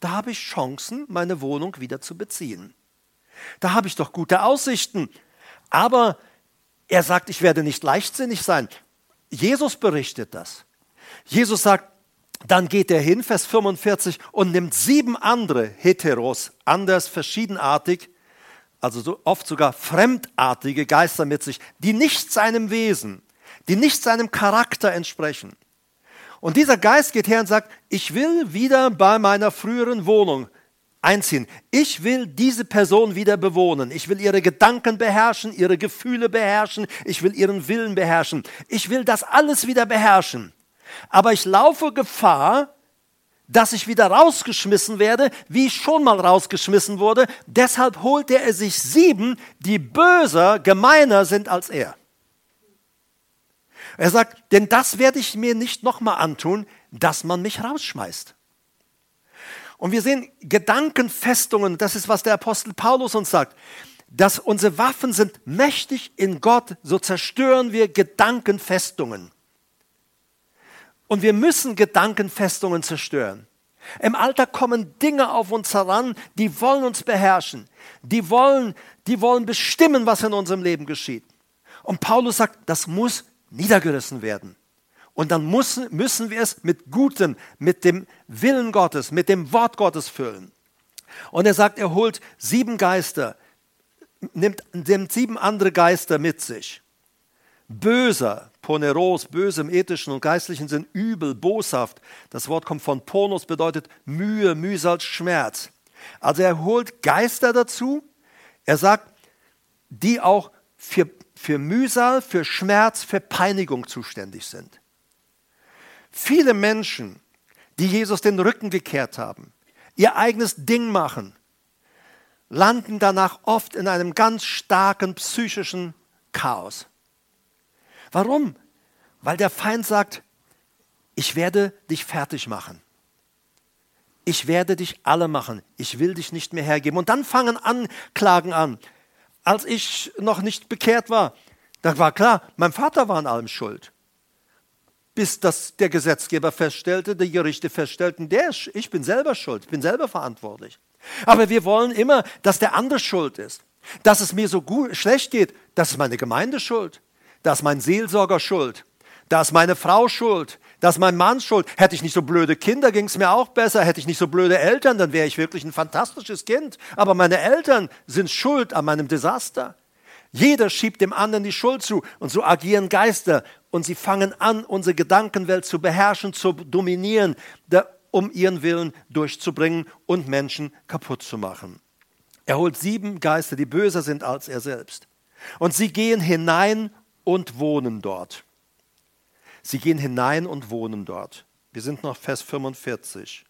da habe ich Chancen, meine Wohnung wieder zu beziehen. Da habe ich doch gute Aussichten. Aber er sagt, ich werde nicht leichtsinnig sein. Jesus berichtet das. Jesus sagt, dann geht er hin, Vers 45, und nimmt sieben andere Heteros, anders, verschiedenartig, also so oft sogar fremdartige Geister mit sich, die nicht seinem Wesen, die nicht seinem Charakter entsprechen. Und dieser Geist geht her und sagt, ich will wieder bei meiner früheren Wohnung einziehen. Ich will diese Person wieder bewohnen. Ich will ihre Gedanken beherrschen, ihre Gefühle beherrschen. Ich will ihren Willen beherrschen. Ich will das alles wieder beherrschen. Aber ich laufe Gefahr, dass ich wieder rausgeschmissen werde, wie ich schon mal rausgeschmissen wurde. Deshalb holte er sich sieben, die böser, gemeiner sind als er. Er sagt, denn das werde ich mir nicht nochmal antun, dass man mich rausschmeißt. Und wir sehen Gedankenfestungen, das ist, was der Apostel Paulus uns sagt, dass unsere Waffen sind mächtig in Gott, so zerstören wir Gedankenfestungen. Und wir müssen Gedankenfestungen zerstören. Im Alter kommen Dinge auf uns heran, die wollen uns beherrschen. Die wollen, die wollen bestimmen, was in unserem Leben geschieht. Und Paulus sagt, das muss niedergerissen werden. Und dann müssen, müssen wir es mit Gutem, mit dem Willen Gottes, mit dem Wort Gottes füllen. Und er sagt, er holt sieben Geister, nimmt, nimmt sieben andere Geister mit sich. Böser, poneros, böse im ethischen und geistlichen Sinn, übel, boshaft. Das Wort kommt von ponos, bedeutet Mühe, Mühsal, Schmerz. Also er holt Geister dazu. Er sagt, die auch für, für Mühsal, für Schmerz, für Peinigung zuständig sind. Viele Menschen, die Jesus den Rücken gekehrt haben, ihr eigenes Ding machen, landen danach oft in einem ganz starken psychischen Chaos. Warum? Weil der Feind sagt, ich werde dich fertig machen. Ich werde dich alle machen. Ich will dich nicht mehr hergeben. Und dann fangen Anklagen an. Als ich noch nicht bekehrt war, da war klar, mein Vater war an allem schuld bis das der Gesetzgeber feststellte, die Gerichte feststellten, der, ich bin selber schuld, ich bin selber verantwortlich. Aber wir wollen immer, dass der andere schuld ist. Dass es mir so gut, schlecht geht, das ist meine Gemeinde schuld. Das ist mein Seelsorger schuld. Da ist meine Frau schuld. Das ist mein Mann schuld. Hätte ich nicht so blöde Kinder, ging es mir auch besser. Hätte ich nicht so blöde Eltern, dann wäre ich wirklich ein fantastisches Kind. Aber meine Eltern sind schuld an meinem Desaster. Jeder schiebt dem anderen die Schuld zu und so agieren Geister und sie fangen an, unsere Gedankenwelt zu beherrschen, zu dominieren, um ihren Willen durchzubringen und Menschen kaputt zu machen. Er holt sieben Geister, die böser sind als er selbst. Und sie gehen hinein und wohnen dort. Sie gehen hinein und wohnen dort. Wir sind noch Vers 45.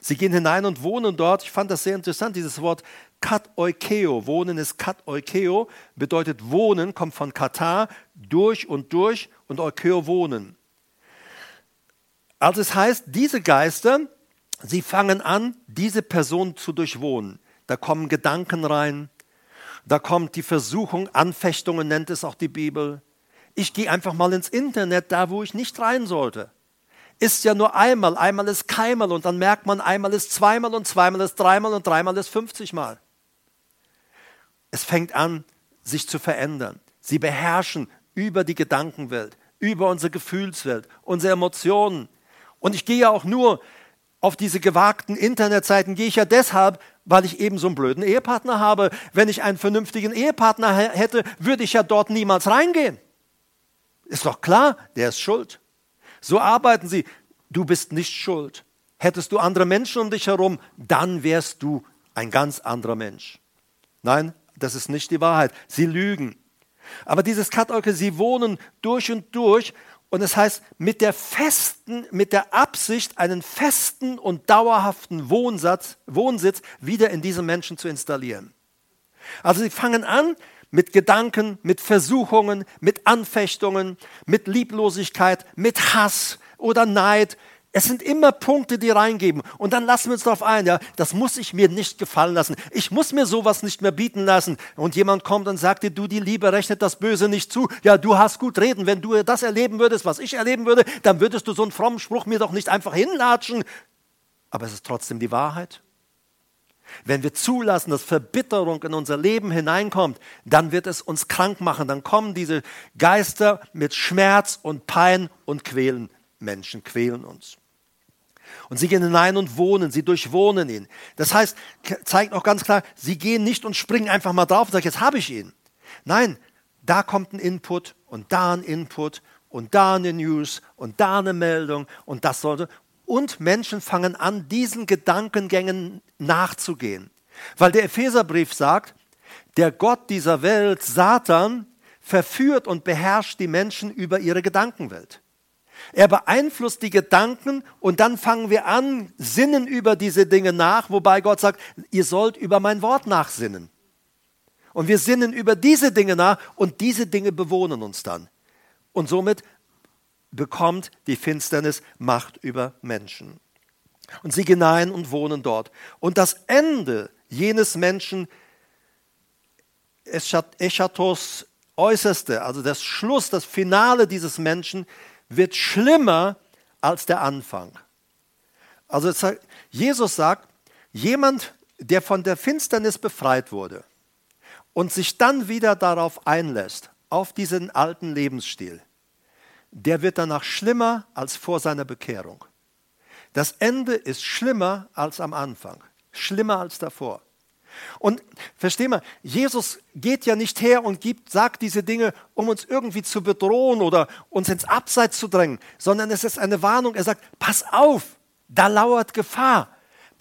Sie gehen hinein und wohnen dort. Ich fand das sehr interessant, dieses Wort kat eukeo. Wohnen ist kat eukeo, bedeutet wohnen, kommt von kata, durch und durch und eukeo wohnen. Also es heißt, diese Geister, sie fangen an, diese Person zu durchwohnen. Da kommen Gedanken rein, da kommt die Versuchung, Anfechtungen nennt es auch die Bibel. Ich gehe einfach mal ins Internet, da wo ich nicht rein sollte. Ist ja nur einmal, einmal ist keinmal und dann merkt man, einmal ist zweimal und zweimal ist dreimal und dreimal ist 50 Mal. Es fängt an, sich zu verändern. Sie beherrschen über die Gedankenwelt, über unsere Gefühlswelt, unsere Emotionen. Und ich gehe ja auch nur auf diese gewagten Internetseiten, gehe ich ja deshalb, weil ich eben so einen blöden Ehepartner habe. Wenn ich einen vernünftigen Ehepartner hätte, würde ich ja dort niemals reingehen. Ist doch klar, der ist schuld. So arbeiten sie. Du bist nicht schuld. Hättest du andere Menschen um dich herum, dann wärst du ein ganz anderer Mensch. Nein, das ist nicht die Wahrheit. Sie lügen. Aber dieses Katolke, sie wohnen durch und durch und es heißt, mit der festen, mit der Absicht, einen festen und dauerhaften Wohnsatz, Wohnsitz wieder in diesem Menschen zu installieren. Also sie fangen an mit Gedanken, mit Versuchungen, mit Anfechtungen, mit Lieblosigkeit, mit Hass oder Neid, es sind immer Punkte, die reingeben. Und dann lassen wir uns darauf ein, ja, das muss ich mir nicht gefallen lassen. Ich muss mir sowas nicht mehr bieten lassen. Und jemand kommt und sagt dir, du, die Liebe rechnet das Böse nicht zu. Ja, du hast gut reden. Wenn du das erleben würdest, was ich erleben würde, dann würdest du so einen frommen Spruch mir doch nicht einfach hinlatschen. Aber es ist trotzdem die Wahrheit. Wenn wir zulassen, dass Verbitterung in unser Leben hineinkommt, dann wird es uns krank machen. Dann kommen diese Geister mit Schmerz und Pein und quälen Menschen, quälen uns. Und sie gehen hinein und wohnen, sie durchwohnen ihn. Das heißt, zeigt auch ganz klar, sie gehen nicht und springen einfach mal drauf und sagen, jetzt habe ich ihn. Nein, da kommt ein Input und da ein Input und da eine News und da eine Meldung und das sollte. Und Menschen fangen an, diesen Gedankengängen nachzugehen. Weil der Epheserbrief sagt, der Gott dieser Welt, Satan, verführt und beherrscht die Menschen über ihre Gedankenwelt. Er beeinflusst die Gedanken und dann fangen wir an, sinnen über diese Dinge nach, wobei Gott sagt, ihr sollt über mein Wort nachsinnen. Und wir sinnen über diese Dinge nach und diese Dinge bewohnen uns dann. Und somit bekommt die Finsternis Macht über Menschen. Und sie gehen ein und wohnen dort. Und das Ende jenes Menschen, Eschatos Äußerste, also das Schluss, das Finale dieses Menschen, wird schlimmer als der Anfang. Also Jesus sagt, jemand, der von der Finsternis befreit wurde und sich dann wieder darauf einlässt, auf diesen alten Lebensstil, der wird danach schlimmer als vor seiner Bekehrung. Das Ende ist schlimmer als am Anfang, schlimmer als davor. Und versteh mal, Jesus geht ja nicht her und gibt, sagt diese Dinge, um uns irgendwie zu bedrohen oder uns ins Abseits zu drängen, sondern es ist eine Warnung. Er sagt, pass auf, da lauert Gefahr.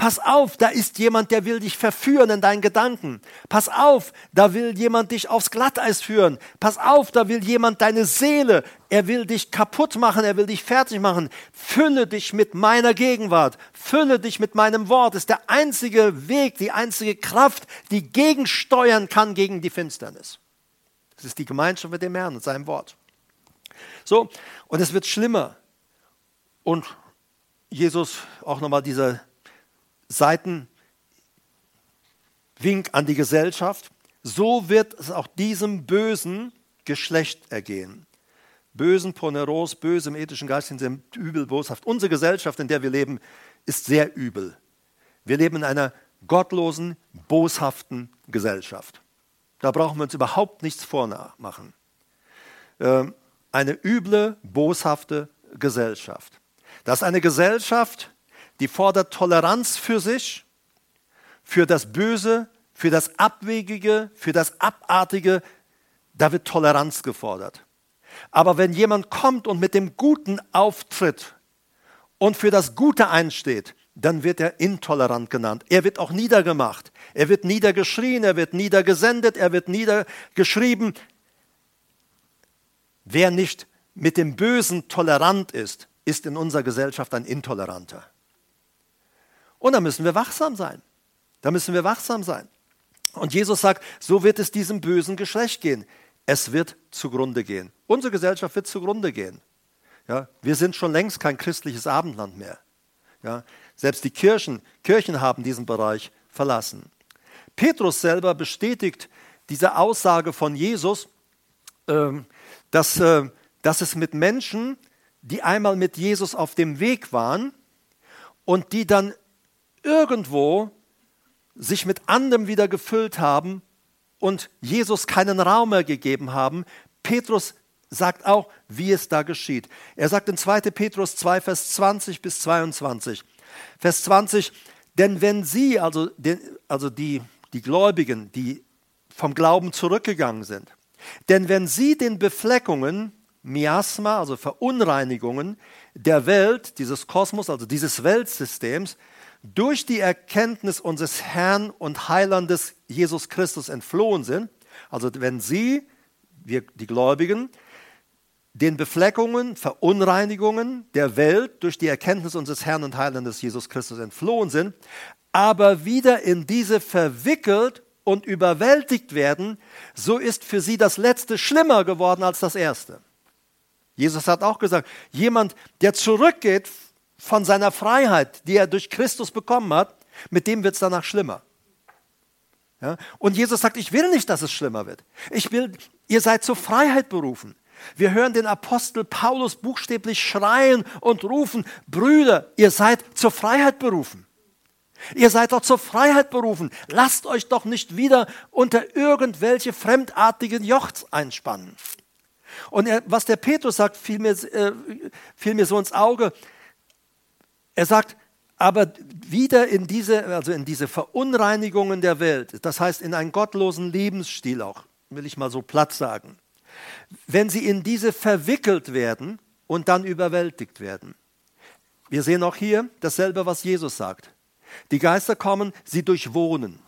Pass auf, da ist jemand, der will dich verführen in deinen Gedanken. Pass auf, da will jemand dich aufs Glatteis führen. Pass auf, da will jemand deine Seele. Er will dich kaputt machen, er will dich fertig machen. Fülle dich mit meiner Gegenwart. Fülle dich mit meinem Wort. Das ist der einzige Weg, die einzige Kraft, die gegensteuern kann gegen die Finsternis. Das ist die Gemeinschaft mit dem Herrn und seinem Wort. So, und es wird schlimmer. Und Jesus, auch nochmal dieser Seitenwink an die Gesellschaft. So wird es auch diesem bösen Geschlecht ergehen. Bösen Poneros, bösem ethischen Geist sind übel, boshaft. Unsere Gesellschaft, in der wir leben, ist sehr übel. Wir leben in einer gottlosen, boshaften Gesellschaft. Da brauchen wir uns überhaupt nichts vormachen. Ähm, eine üble, boshafte Gesellschaft. Das ist eine Gesellschaft, die fordert Toleranz für sich, für das Böse, für das Abwegige, für das Abartige. Da wird Toleranz gefordert. Aber wenn jemand kommt und mit dem Guten auftritt und für das Gute einsteht, dann wird er intolerant genannt. Er wird auch niedergemacht. Er wird niedergeschrien, er wird niedergesendet, er wird niedergeschrieben. Wer nicht mit dem Bösen tolerant ist, ist in unserer Gesellschaft ein Intoleranter. Und da müssen wir wachsam sein. Da müssen wir wachsam sein. Und Jesus sagt, so wird es diesem bösen Geschlecht gehen. Es wird zugrunde gehen. Unsere Gesellschaft wird zugrunde gehen. Ja, wir sind schon längst kein christliches Abendland mehr. Ja, selbst die Kirchen, Kirchen haben diesen Bereich verlassen. Petrus selber bestätigt diese Aussage von Jesus ähm, dass, äh, dass es mit Menschen, die einmal mit Jesus auf dem Weg waren und die dann irgendwo sich mit anderem wieder gefüllt haben und Jesus keinen Raum mehr gegeben haben. Petrus sagt auch, wie es da geschieht. Er sagt in 2. Petrus 2, Vers 20 bis 22. Vers 20, denn wenn sie, also, also die, die Gläubigen, die vom Glauben zurückgegangen sind, denn wenn sie den Befleckungen, Miasma, also Verunreinigungen der Welt, dieses Kosmos, also dieses Weltsystems, durch die Erkenntnis unseres Herrn und Heilandes Jesus Christus entflohen sind, also wenn sie, wir, die Gläubigen, den Befleckungen, Verunreinigungen der Welt durch die Erkenntnis unseres Herrn und Heilandes Jesus Christus entflohen sind, aber wieder in diese verwickelt und überwältigt werden, so ist für sie das Letzte schlimmer geworden als das Erste. Jesus hat auch gesagt, jemand, der zurückgeht von seiner Freiheit, die er durch Christus bekommen hat, mit dem wird es danach schlimmer. Ja? Und Jesus sagt, ich will nicht, dass es schlimmer wird. Ich will, ihr seid zur Freiheit berufen. Wir hören den Apostel Paulus buchstäblich schreien und rufen, Brüder, ihr seid zur Freiheit berufen. Ihr seid doch zur Freiheit berufen. Lasst euch doch nicht wieder unter irgendwelche fremdartigen Jochts einspannen. Und er, was der Petrus sagt, fiel mir, äh, fiel mir so ins Auge. Er sagt, aber wieder in diese, also in diese Verunreinigungen der Welt, das heißt in einen gottlosen Lebensstil auch, will ich mal so platt sagen wenn sie in diese verwickelt werden und dann überwältigt werden. Wir sehen auch hier dasselbe, was Jesus sagt. Die Geister kommen, sie durchwohnen.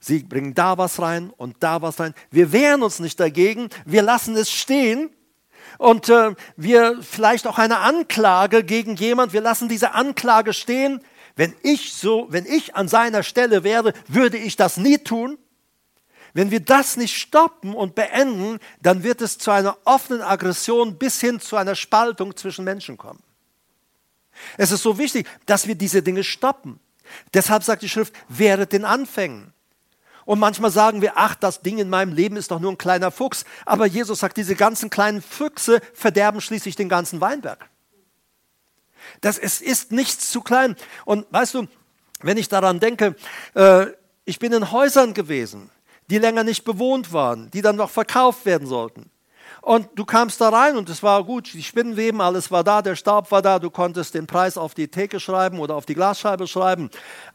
Sie bringen da was rein und da was rein. Wir wehren uns nicht dagegen, wir lassen es stehen und äh, wir vielleicht auch eine Anklage gegen jemand, wir lassen diese Anklage stehen. Wenn ich so, wenn ich an seiner Stelle wäre, würde ich das nie tun. Wenn wir das nicht stoppen und beenden, dann wird es zu einer offenen Aggression bis hin zu einer Spaltung zwischen Menschen kommen. Es ist so wichtig, dass wir diese Dinge stoppen. Deshalb sagt die Schrift, wehret den Anfängen. Und manchmal sagen wir, ach, das Ding in meinem Leben ist doch nur ein kleiner Fuchs. Aber Jesus sagt, diese ganzen kleinen Füchse verderben schließlich den ganzen Weinberg. Das ist, ist nichts zu klein. Und weißt du, wenn ich daran denke, äh, ich bin in Häusern gewesen, die länger nicht bewohnt waren, die dann noch verkauft werden sollten. Und du kamst da rein und es war gut, die Spinnenweben, alles war da, der Staub war da, du konntest den Preis auf die Theke schreiben oder auf die Glasscheibe schreiben.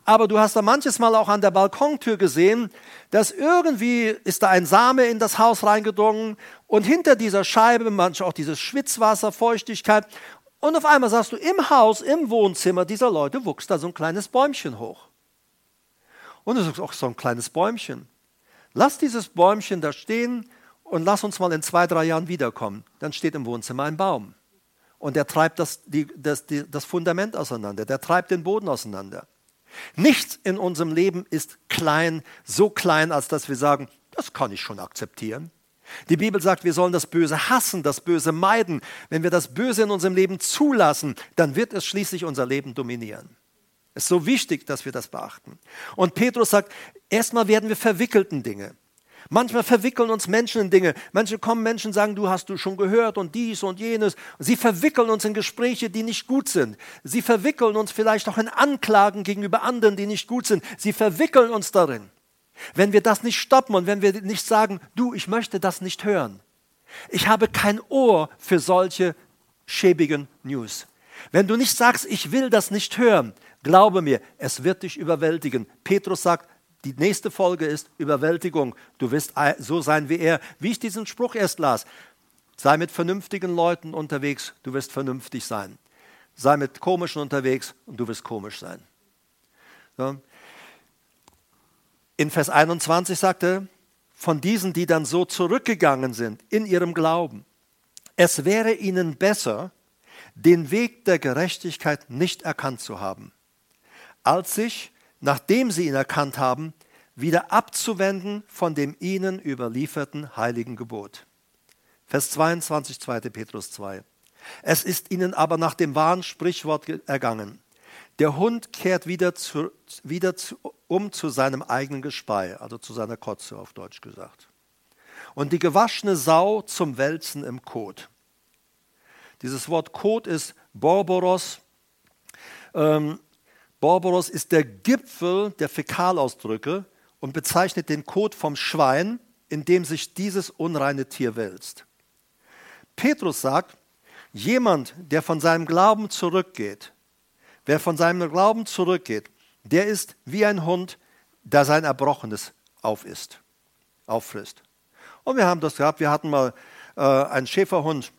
Aber du hast da manches Mal auch an der Balkontür gesehen, dass irgendwie ist da ein Same in das Haus reingedrungen und hinter dieser Scheibe manchmal auch dieses Schwitzwasser, Feuchtigkeit. Und auf einmal sagst du, im Haus, im Wohnzimmer dieser Leute wuchs da so ein kleines Bäumchen hoch. Und du sagst, auch so ein kleines Bäumchen. Lass dieses Bäumchen da stehen und lass uns mal in zwei, drei Jahren wiederkommen. Dann steht im Wohnzimmer ein Baum. Und der treibt das, die, das, die, das Fundament auseinander, der treibt den Boden auseinander. Nichts in unserem Leben ist klein, so klein, als dass wir sagen, das kann ich schon akzeptieren. Die Bibel sagt, wir sollen das Böse hassen, das Böse meiden. Wenn wir das Böse in unserem Leben zulassen, dann wird es schließlich unser Leben dominieren. Es ist so wichtig, dass wir das beachten. Und Petrus sagt, erstmal werden wir verwickelt in Dinge. Manchmal verwickeln uns Menschen in Dinge. Manche kommen Menschen sagen, du hast du schon gehört und dies und jenes. Sie verwickeln uns in Gespräche, die nicht gut sind. Sie verwickeln uns vielleicht auch in Anklagen gegenüber anderen, die nicht gut sind. Sie verwickeln uns darin. Wenn wir das nicht stoppen und wenn wir nicht sagen, du, ich möchte das nicht hören. Ich habe kein Ohr für solche schäbigen News. Wenn du nicht sagst, ich will das nicht hören, Glaube mir, es wird dich überwältigen. Petrus sagt, die nächste Folge ist Überwältigung. Du wirst so sein wie er. Wie ich diesen Spruch erst las. Sei mit vernünftigen Leuten unterwegs, du wirst vernünftig sein. Sei mit komischen unterwegs und du wirst komisch sein. So. In Vers 21 sagte, von diesen, die dann so zurückgegangen sind in ihrem Glauben, es wäre ihnen besser, den Weg der Gerechtigkeit nicht erkannt zu haben als sich, nachdem sie ihn erkannt haben, wieder abzuwenden von dem ihnen überlieferten heiligen Gebot. Vers 22, 2. Petrus 2. Es ist ihnen aber nach dem wahren Sprichwort ergangen. Der Hund kehrt wieder, zu, wieder zu, um zu seinem eigenen Gespei, also zu seiner Kotze auf Deutsch gesagt. und die gewaschene Sau zum Wälzen im Kot. Dieses Wort Kot ist Borboros. Ähm, Borboros ist der Gipfel der Fäkalausdrücke und bezeichnet den Kot vom Schwein, in dem sich dieses unreine Tier wälzt. Petrus sagt, jemand, der von seinem Glauben zurückgeht, wer von seinem Glauben zurückgeht, der ist wie ein Hund, der sein Erbrochenes aufisst, auffrisst. Und wir haben das gehabt, wir hatten mal äh, einen Schäferhund,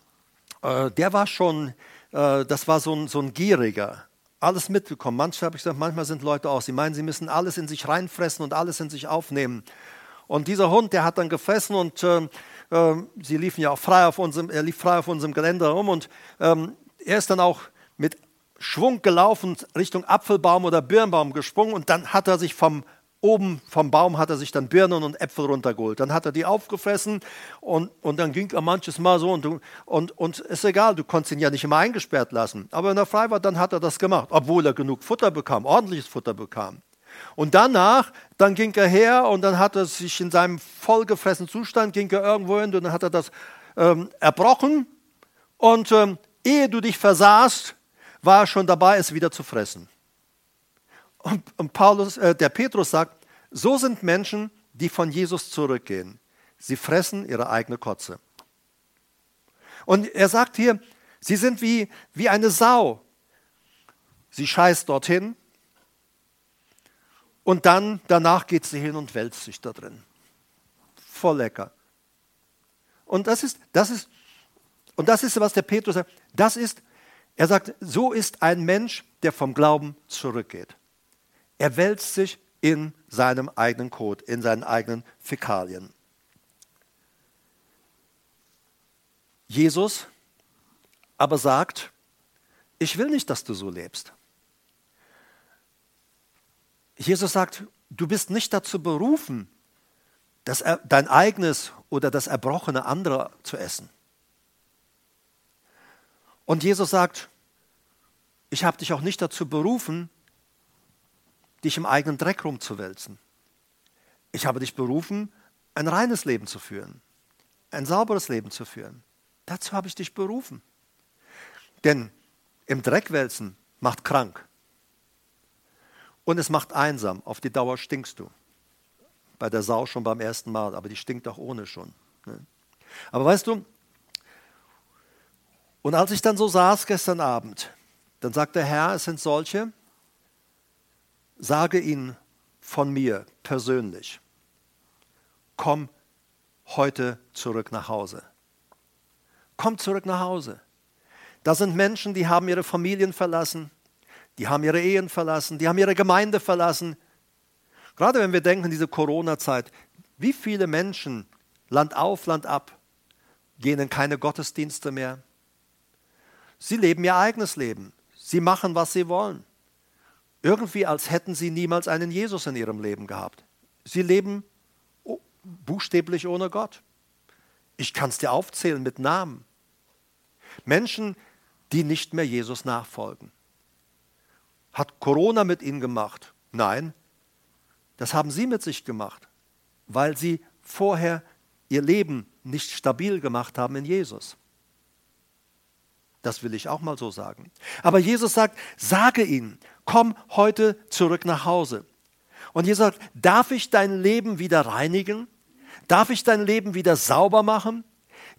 äh, der war schon, äh, das war so ein, so ein gieriger, alles mitbekommen. Manchmal habe ich gesagt, manchmal sind Leute auch, sie meinen, sie müssen alles in sich reinfressen und alles in sich aufnehmen. Und dieser Hund, der hat dann gefressen und äh, äh, sie liefen ja auch frei auf unserem, er lief frei auf unserem Gelände herum und ähm, er ist dann auch mit Schwung gelaufen Richtung Apfelbaum oder Birnbaum gesprungen und dann hat er sich vom oben vom Baum hat er sich dann Birnen und Äpfel runtergeholt. Dann hat er die aufgefressen und, und dann ging er manches Mal so und, und, und ist egal, du konntest ihn ja nicht immer eingesperrt lassen. Aber wenn er frei war, dann hat er das gemacht, obwohl er genug Futter bekam, ordentliches Futter bekam. Und danach, dann ging er her und dann hat er sich in seinem vollgefressenen Zustand, ging er irgendwo hin und dann hat er das ähm, erbrochen und ähm, ehe du dich versahst, war er schon dabei, es wieder zu fressen. Und, und Paulus, äh, der Petrus sagt, so sind Menschen, die von Jesus zurückgehen. Sie fressen ihre eigene Kotze. Und er sagt hier, sie sind wie, wie eine Sau. Sie scheißt dorthin und dann danach geht sie hin und wälzt sich da drin. Voll lecker. Und das ist, das ist, und das ist, was der Petrus sagt. Das ist, er sagt, so ist ein Mensch, der vom Glauben zurückgeht. Er wälzt sich in seinem eigenen Kot, in seinen eigenen Fäkalien. Jesus aber sagt, ich will nicht, dass du so lebst. Jesus sagt, du bist nicht dazu berufen, das, dein eigenes oder das Erbrochene anderer zu essen. Und Jesus sagt, ich habe dich auch nicht dazu berufen, dich im eigenen Dreck rumzuwälzen. Ich habe dich berufen, ein reines Leben zu führen, ein sauberes Leben zu führen. Dazu habe ich dich berufen. Denn im Dreck wälzen macht krank. Und es macht einsam. Auf die Dauer stinkst du. Bei der Sau schon beim ersten Mal, aber die stinkt auch ohne schon. Ne? Aber weißt du, und als ich dann so saß gestern Abend, dann sagt der Herr, es sind solche, sage ihnen von mir persönlich, komm heute zurück nach Hause. Komm zurück nach Hause. Da sind Menschen, die haben ihre Familien verlassen, die haben ihre Ehen verlassen, die haben ihre Gemeinde verlassen. Gerade wenn wir denken, diese Corona-Zeit, wie viele Menschen, Land auf, Land ab, gehen in keine Gottesdienste mehr. Sie leben ihr eigenes Leben. Sie machen, was sie wollen. Irgendwie, als hätten sie niemals einen Jesus in ihrem Leben gehabt. Sie leben buchstäblich ohne Gott. Ich kann es dir aufzählen mit Namen. Menschen, die nicht mehr Jesus nachfolgen. Hat Corona mit ihnen gemacht? Nein, das haben sie mit sich gemacht, weil sie vorher ihr Leben nicht stabil gemacht haben in Jesus. Das will ich auch mal so sagen. Aber Jesus sagt, sage ihnen, komm heute zurück nach Hause. Und Jesus sagt, darf ich dein Leben wieder reinigen? Darf ich dein Leben wieder sauber machen?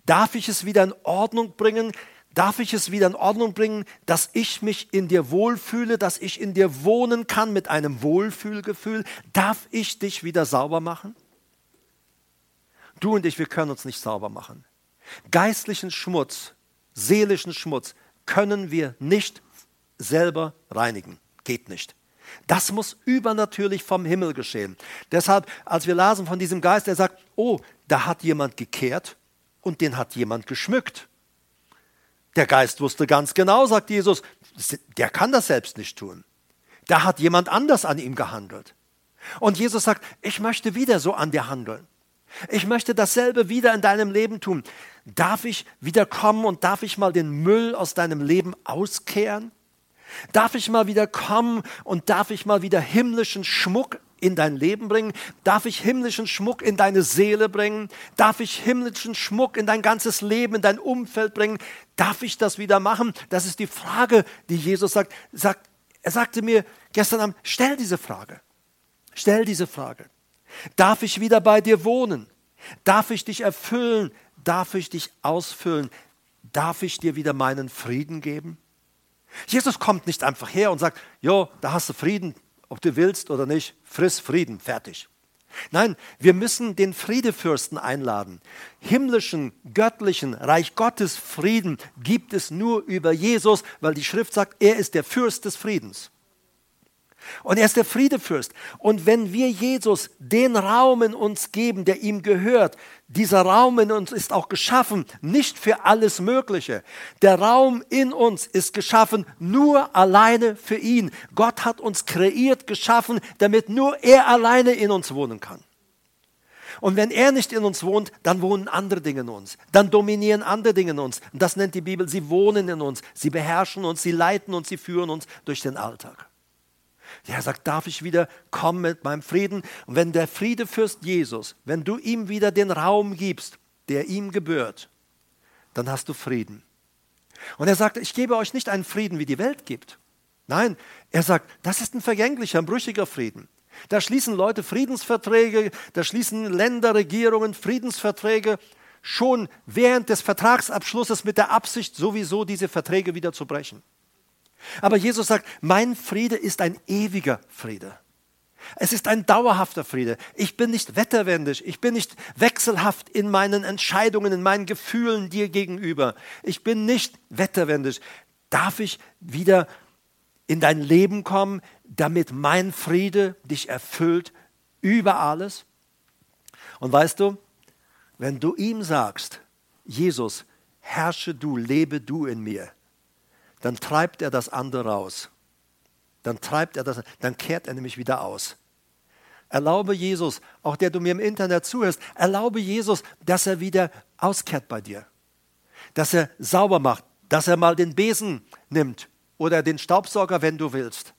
Darf ich es wieder in Ordnung bringen? Darf ich es wieder in Ordnung bringen, dass ich mich in dir wohlfühle, dass ich in dir wohnen kann mit einem Wohlfühlgefühl? Darf ich dich wieder sauber machen? Du und ich, wir können uns nicht sauber machen. Geistlichen Schmutz, seelischen Schmutz können wir nicht selber reinigen. Geht nicht. Das muss übernatürlich vom Himmel geschehen. Deshalb, als wir lasen von diesem Geist, der sagt, oh, da hat jemand gekehrt und den hat jemand geschmückt. Der Geist wusste ganz genau, sagt Jesus, der kann das selbst nicht tun. Da hat jemand anders an ihm gehandelt. Und Jesus sagt, ich möchte wieder so an dir handeln. Ich möchte dasselbe wieder in deinem Leben tun. Darf ich wieder kommen und darf ich mal den Müll aus deinem Leben auskehren? Darf ich mal wieder kommen und darf ich mal wieder himmlischen Schmuck in dein Leben bringen? Darf ich himmlischen Schmuck in deine Seele bringen? Darf ich himmlischen Schmuck in dein ganzes Leben, in dein Umfeld bringen? Darf ich das wieder machen? Das ist die Frage, die Jesus sagt. er sagte mir gestern Abend, stell diese Frage. Stell diese Frage. Darf ich wieder bei dir wohnen? Darf ich dich erfüllen? Darf ich dich ausfüllen? Darf ich dir wieder meinen Frieden geben? Jesus kommt nicht einfach her und sagt, jo, da hast du Frieden, ob du willst oder nicht, friss Frieden, fertig. Nein, wir müssen den Friedefürsten einladen. Himmlischen, göttlichen, Reich Gottes Frieden gibt es nur über Jesus, weil die Schrift sagt, er ist der Fürst des Friedens. Und er ist der Friedefürst. Und wenn wir Jesus den Raum in uns geben, der ihm gehört, dieser Raum in uns ist auch geschaffen, nicht für alles Mögliche. Der Raum in uns ist geschaffen nur alleine für ihn. Gott hat uns kreiert, geschaffen, damit nur er alleine in uns wohnen kann. Und wenn er nicht in uns wohnt, dann wohnen andere Dinge in uns. Dann dominieren andere Dinge in uns. Und das nennt die Bibel, sie wohnen in uns. Sie beherrschen uns, sie leiten uns, sie führen uns durch den Alltag. Er sagt, darf ich wieder kommen mit meinem Frieden? Und wenn der Friedefürst Jesus, wenn du ihm wieder den Raum gibst, der ihm gebührt, dann hast du Frieden. Und er sagt, ich gebe euch nicht einen Frieden, wie die Welt gibt. Nein, er sagt, das ist ein vergänglicher, ein brüchiger Frieden. Da schließen Leute Friedensverträge, da schließen Länder, Regierungen Friedensverträge schon während des Vertragsabschlusses mit der Absicht, sowieso diese Verträge wieder zu brechen. Aber Jesus sagt, mein Friede ist ein ewiger Friede. Es ist ein dauerhafter Friede. Ich bin nicht wetterwendig. Ich bin nicht wechselhaft in meinen Entscheidungen, in meinen Gefühlen dir gegenüber. Ich bin nicht wetterwendig. Darf ich wieder in dein Leben kommen, damit mein Friede dich erfüllt über alles? Und weißt du, wenn du ihm sagst, Jesus, herrsche du, lebe du in mir, dann treibt er das andere raus. Dann treibt er das, dann kehrt er nämlich wieder aus. Erlaube Jesus, auch der du mir im Internet zuhörst, erlaube Jesus, dass er wieder auskehrt bei dir. Dass er sauber macht, dass er mal den Besen nimmt oder den Staubsauger, wenn du willst.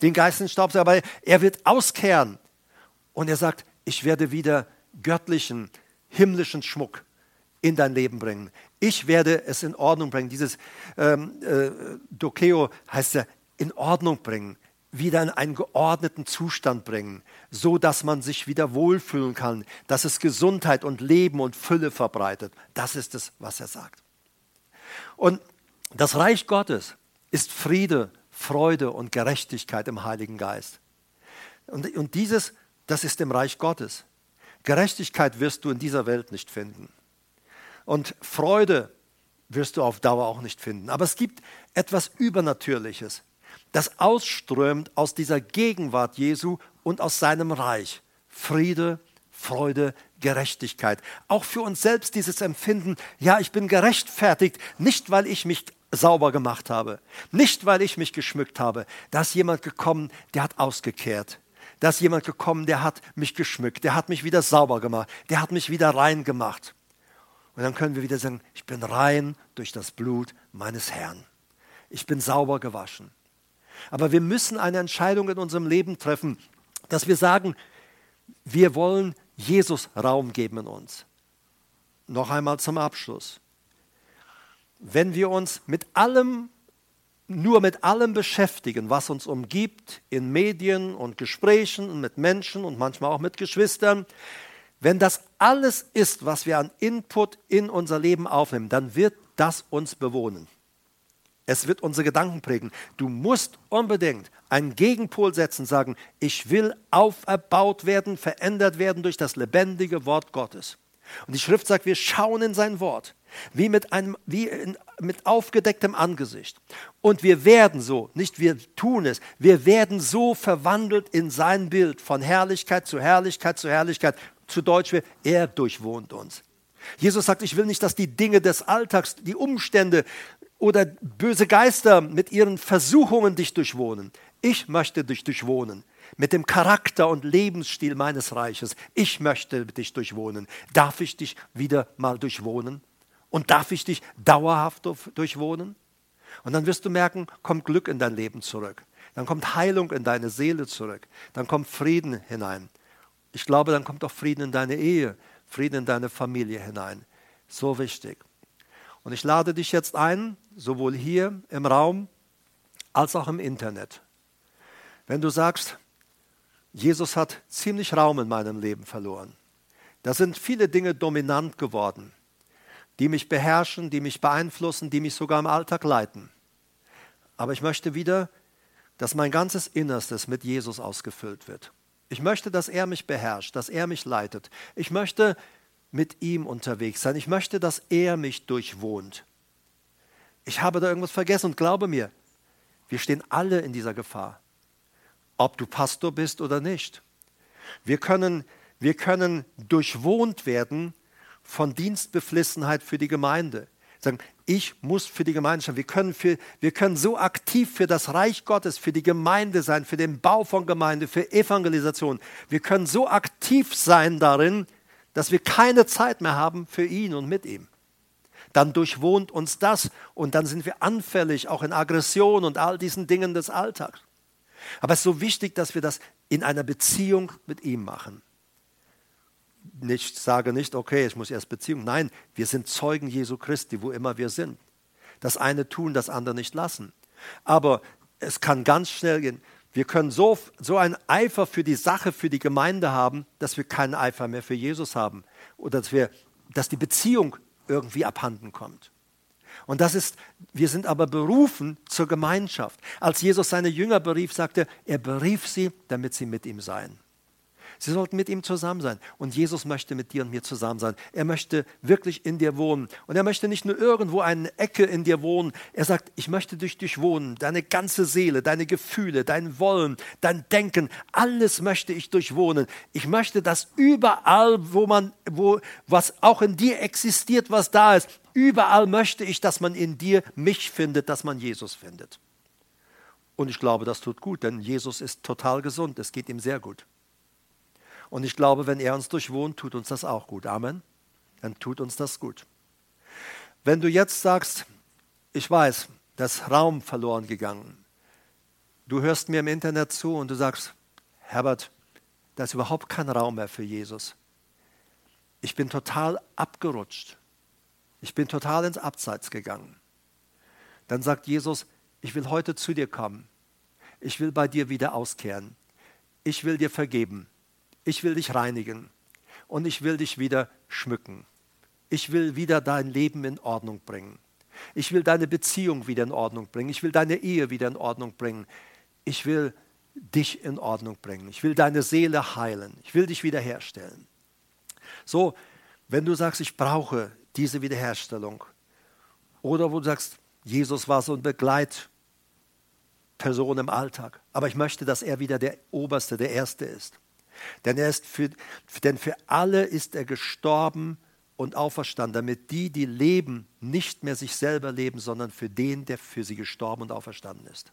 Den geistigen Staubsauger, aber er wird auskehren. Und er sagt, ich werde wieder göttlichen, himmlischen Schmuck in dein Leben bringen. Ich werde es in Ordnung bringen. Dieses ähm, äh, Dokeo heißt ja in Ordnung bringen, wieder in einen geordneten Zustand bringen, so dass man sich wieder wohlfühlen kann, dass es Gesundheit und Leben und Fülle verbreitet. Das ist es, was er sagt. Und das Reich Gottes ist Friede, Freude und Gerechtigkeit im Heiligen Geist. Und, und dieses, das ist im Reich Gottes. Gerechtigkeit wirst du in dieser Welt nicht finden. Und Freude wirst du auf Dauer auch nicht finden. Aber es gibt etwas Übernatürliches, das ausströmt aus dieser Gegenwart Jesu und aus seinem Reich. Friede, Freude, Gerechtigkeit. Auch für uns selbst dieses Empfinden, ja, ich bin gerechtfertigt, nicht weil ich mich sauber gemacht habe, nicht weil ich mich geschmückt habe. Da ist jemand gekommen, der hat ausgekehrt. Da ist jemand gekommen, der hat mich geschmückt, der hat mich wieder sauber gemacht, der hat mich wieder rein gemacht. Und dann können wir wieder sagen, ich bin rein durch das Blut meines Herrn. Ich bin sauber gewaschen. Aber wir müssen eine Entscheidung in unserem Leben treffen, dass wir sagen, wir wollen Jesus Raum geben in uns. Noch einmal zum Abschluss. Wenn wir uns mit allem, nur mit allem beschäftigen, was uns umgibt, in Medien und Gesprächen und mit Menschen und manchmal auch mit Geschwistern, wenn das alles ist, was wir an Input in unser Leben aufnehmen, dann wird das uns bewohnen. Es wird unsere Gedanken prägen. Du musst unbedingt einen Gegenpol setzen, sagen, ich will auferbaut werden, verändert werden durch das lebendige Wort Gottes. Und die Schrift sagt, wir schauen in sein Wort, wie mit, einem, wie in, mit aufgedecktem Angesicht. Und wir werden so, nicht wir tun es, wir werden so verwandelt in sein Bild von Herrlichkeit zu Herrlichkeit zu Herrlichkeit, zu Deutsch wäre, er durchwohnt uns. Jesus sagt, ich will nicht, dass die Dinge des Alltags, die Umstände oder böse Geister mit ihren Versuchungen dich durchwohnen. Ich möchte dich durchwohnen mit dem Charakter und Lebensstil meines Reiches. Ich möchte dich durchwohnen. Darf ich dich wieder mal durchwohnen? Und darf ich dich dauerhaft durchwohnen? Und dann wirst du merken, kommt Glück in dein Leben zurück. Dann kommt Heilung in deine Seele zurück. Dann kommt Frieden hinein. Ich glaube, dann kommt auch Frieden in deine Ehe, Frieden in deine Familie hinein. So wichtig. Und ich lade dich jetzt ein, sowohl hier im Raum als auch im Internet. Wenn du sagst, Jesus hat ziemlich Raum in meinem Leben verloren. Da sind viele Dinge dominant geworden, die mich beherrschen, die mich beeinflussen, die mich sogar im Alltag leiten. Aber ich möchte wieder, dass mein ganzes Innerstes mit Jesus ausgefüllt wird. Ich möchte, dass er mich beherrscht, dass er mich leitet. Ich möchte mit ihm unterwegs sein. Ich möchte, dass er mich durchwohnt. Ich habe da irgendwas vergessen und glaube mir, wir stehen alle in dieser Gefahr, ob du Pastor bist oder nicht. Wir können, wir können durchwohnt werden von Dienstbeflissenheit für die Gemeinde. Sagen, ich muss für die Gemeinde Wir können, für, wir können so aktiv für das Reich Gottes, für die Gemeinde sein, für den Bau von Gemeinde, für Evangelisation. Wir können so aktiv sein darin, dass wir keine Zeit mehr haben für ihn und mit ihm. Dann durchwohnt uns das und dann sind wir anfällig auch in Aggression und all diesen Dingen des Alltags. Aber es ist so wichtig, dass wir das in einer Beziehung mit ihm machen. Ich sage nicht, okay, ich muss erst Beziehung. Nein, wir sind Zeugen Jesu Christi, wo immer wir sind. Das eine tun, das andere nicht lassen. Aber es kann ganz schnell gehen. Wir können so, so einen Eifer für die Sache, für die Gemeinde haben, dass wir keinen Eifer mehr für Jesus haben. Oder dass, wir, dass die Beziehung irgendwie abhanden kommt. Und das ist, wir sind aber berufen zur Gemeinschaft. Als Jesus seine Jünger berief, sagte er berief sie, damit sie mit ihm seien. Sie sollten mit ihm zusammen sein. Und Jesus möchte mit dir und mir zusammen sein. Er möchte wirklich in dir wohnen. Und er möchte nicht nur irgendwo eine Ecke in dir wohnen. Er sagt, ich möchte durch dich wohnen. Deine ganze Seele, deine Gefühle, dein Wollen, dein Denken, alles möchte ich durchwohnen. Ich möchte, dass überall, wo man, wo, was auch in dir existiert, was da ist, überall möchte ich, dass man in dir mich findet, dass man Jesus findet. Und ich glaube, das tut gut, denn Jesus ist total gesund. Es geht ihm sehr gut. Und ich glaube, wenn er uns durchwohnt, tut uns das auch gut. Amen. Dann tut uns das gut. Wenn du jetzt sagst, ich weiß, das Raum verloren gegangen. Du hörst mir im Internet zu und du sagst, Herbert, da ist überhaupt kein Raum mehr für Jesus. Ich bin total abgerutscht. Ich bin total ins Abseits gegangen. Dann sagt Jesus, ich will heute zu dir kommen. Ich will bei dir wieder auskehren. Ich will dir vergeben ich will dich reinigen und ich will dich wieder schmücken. Ich will wieder dein Leben in Ordnung bringen. Ich will deine Beziehung wieder in Ordnung bringen. Ich will deine Ehe wieder in Ordnung bringen. Ich will dich in Ordnung bringen. Ich will deine Seele heilen. Ich will dich wiederherstellen. So, wenn du sagst, ich brauche diese Wiederherstellung, oder wo du sagst, Jesus war so ein Begleitperson im Alltag, aber ich möchte, dass er wieder der Oberste, der Erste ist. Denn, er ist für, denn für alle ist er gestorben und auferstanden, damit die, die leben, nicht mehr sich selber leben, sondern für den, der für sie gestorben und auferstanden ist.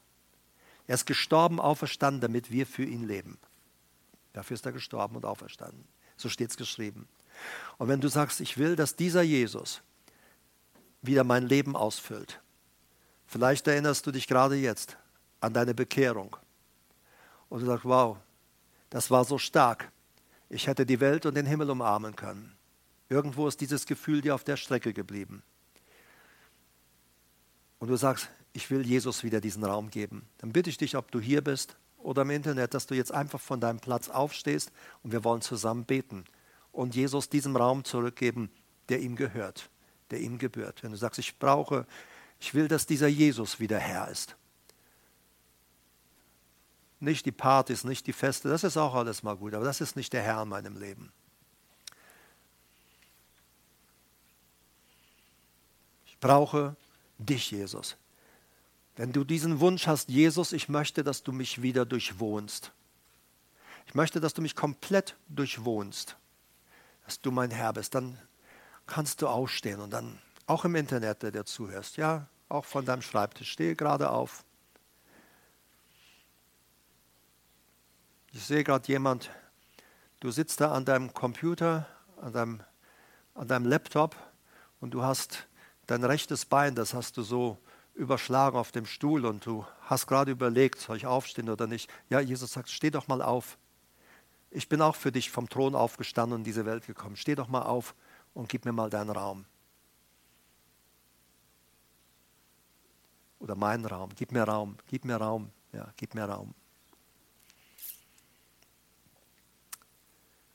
Er ist gestorben, auferstanden, damit wir für ihn leben. Dafür ist er gestorben und auferstanden. So steht es geschrieben. Und wenn du sagst, ich will, dass dieser Jesus wieder mein Leben ausfüllt, vielleicht erinnerst du dich gerade jetzt an deine Bekehrung und du sagst, wow, das war so stark. Ich hätte die Welt und den Himmel umarmen können. Irgendwo ist dieses Gefühl dir auf der Strecke geblieben. Und du sagst, ich will Jesus wieder diesen Raum geben. Dann bitte ich dich, ob du hier bist oder im Internet, dass du jetzt einfach von deinem Platz aufstehst und wir wollen zusammen beten und Jesus diesem Raum zurückgeben, der ihm gehört, der ihm gebührt. Wenn du sagst, ich brauche, ich will, dass dieser Jesus wieder Herr ist, nicht die Partys, nicht die Feste, das ist auch alles mal gut, aber das ist nicht der Herr in meinem Leben. Ich brauche dich, Jesus. Wenn du diesen Wunsch hast, Jesus, ich möchte, dass du mich wieder durchwohnst. Ich möchte, dass du mich komplett durchwohnst, dass du mein Herr bist, dann kannst du aufstehen und dann auch im Internet, der dir zuhörst, ja, auch von deinem Schreibtisch, stehe gerade auf. Ich sehe gerade jemand, du sitzt da an deinem Computer, an deinem, an deinem Laptop und du hast dein rechtes Bein, das hast du so überschlagen auf dem Stuhl und du hast gerade überlegt, soll ich aufstehen oder nicht. Ja, Jesus sagt, steh doch mal auf. Ich bin auch für dich vom Thron aufgestanden und in diese Welt gekommen. Steh doch mal auf und gib mir mal deinen Raum. Oder meinen Raum. Gib mir Raum, gib mir Raum, ja, gib mir Raum.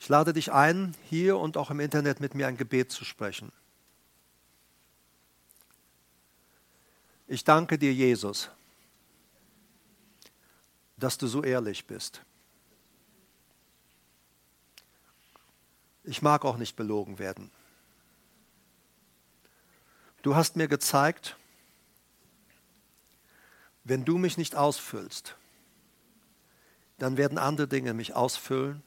Ich lade dich ein, hier und auch im Internet mit mir ein Gebet zu sprechen. Ich danke dir, Jesus, dass du so ehrlich bist. Ich mag auch nicht belogen werden. Du hast mir gezeigt, wenn du mich nicht ausfüllst, dann werden andere Dinge mich ausfüllen.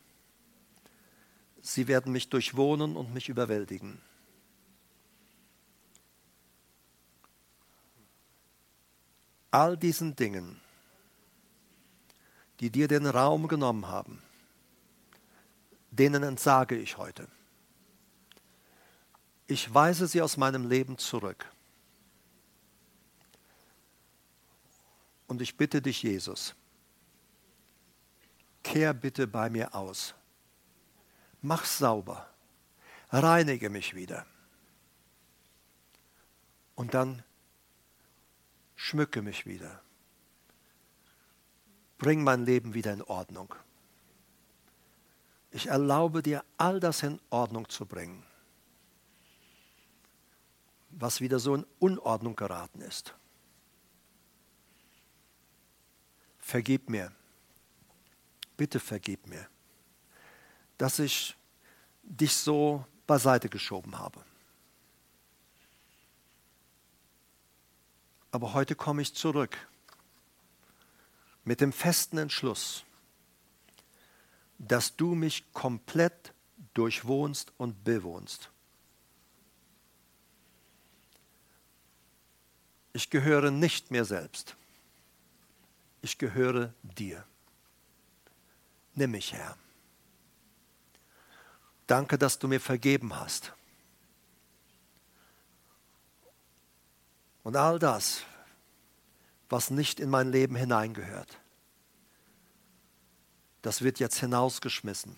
Sie werden mich durchwohnen und mich überwältigen. all diesen Dingen, die dir den Raum genommen haben, denen entsage ich heute. Ich weise sie aus meinem Leben zurück. Und ich bitte dich, Jesus, kehr bitte bei mir aus. Mach sauber. Reinige mich wieder. Und dann schmücke mich wieder. Bring mein Leben wieder in Ordnung. Ich erlaube dir, all das in Ordnung zu bringen, was wieder so in Unordnung geraten ist. Vergib mir. Bitte vergib mir, dass ich dich so beiseite geschoben habe. Aber heute komme ich zurück mit dem festen Entschluss, dass du mich komplett durchwohnst und bewohnst. Ich gehöre nicht mir selbst. Ich gehöre dir. Nimm mich, Herr. Danke, dass du mir vergeben hast. Und all das, was nicht in mein Leben hineingehört, das wird jetzt hinausgeschmissen.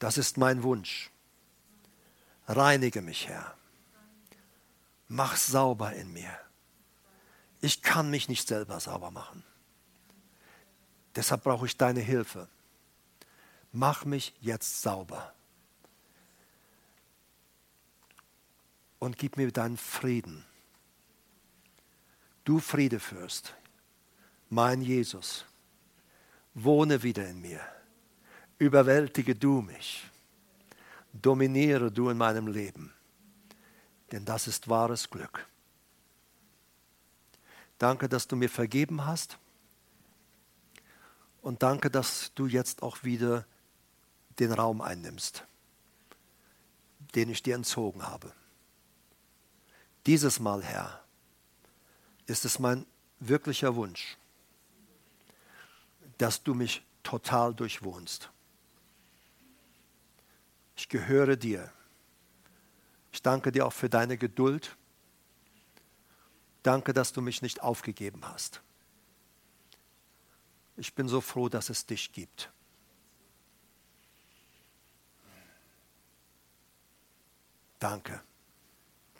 Das ist mein Wunsch. Reinige mich, Herr. Mach sauber in mir. Ich kann mich nicht selber sauber machen. Deshalb brauche ich deine Hilfe. Mach mich jetzt sauber. und gib mir deinen Frieden. Du Friedefürst, mein Jesus, wohne wieder in mir. Überwältige du mich. Dominiere du in meinem Leben. Denn das ist wahres Glück. Danke, dass du mir vergeben hast. Und danke, dass du jetzt auch wieder den Raum einnimmst, den ich dir entzogen habe. Dieses Mal, Herr, ist es mein wirklicher Wunsch, dass du mich total durchwohnst. Ich gehöre dir. Ich danke dir auch für deine Geduld. Danke, dass du mich nicht aufgegeben hast. Ich bin so froh, dass es dich gibt. Danke.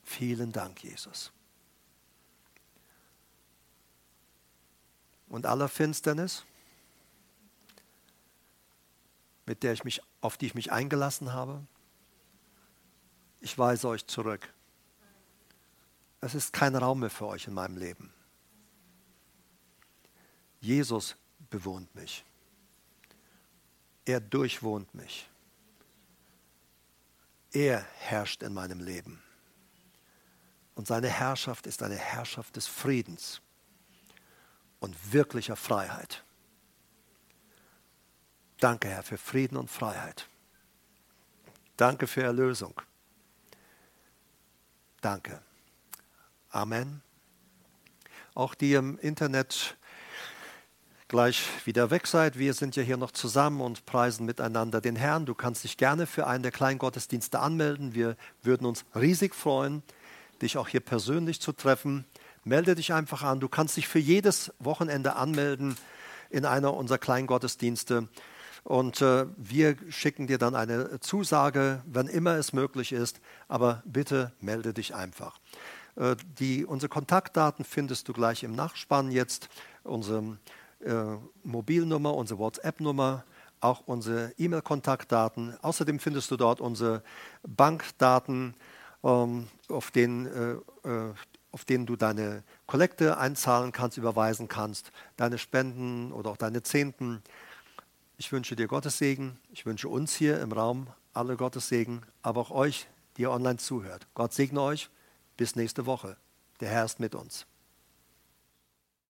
Vielen Dank, Jesus. Und aller Finsternis, mit der ich mich, auf die ich mich eingelassen habe, ich weise euch zurück. Es ist kein Raum mehr für euch in meinem Leben. Jesus bewohnt mich. Er durchwohnt mich. Er herrscht in meinem Leben. Und seine Herrschaft ist eine Herrschaft des Friedens und wirklicher Freiheit. Danke, Herr, für Frieden und Freiheit. Danke für Erlösung. Danke. Amen. Auch die im Internet gleich wieder weg seid. Wir sind ja hier noch zusammen und preisen miteinander den Herrn. Du kannst dich gerne für einen der kleinen Gottesdienste anmelden. Wir würden uns riesig freuen dich auch hier persönlich zu treffen, melde dich einfach an. Du kannst dich für jedes Wochenende anmelden in einer unserer kleinen Gottesdienste. Und äh, wir schicken dir dann eine Zusage, wenn immer es möglich ist. Aber bitte melde dich einfach. Äh, die, unsere Kontaktdaten findest du gleich im Nachspann jetzt. Unsere äh, Mobilnummer, unsere WhatsApp-Nummer, auch unsere E-Mail-Kontaktdaten. Außerdem findest du dort unsere Bankdaten, ähm, auf, denen, äh, äh, auf denen du deine Kollekte einzahlen kannst, überweisen kannst, deine Spenden oder auch deine Zehnten. Ich wünsche dir Gottes Segen. Ich wünsche uns hier im Raum alle Gottes Segen, aber auch euch, die ihr online zuhört. Gott segne euch. Bis nächste Woche. Der Herr ist mit uns.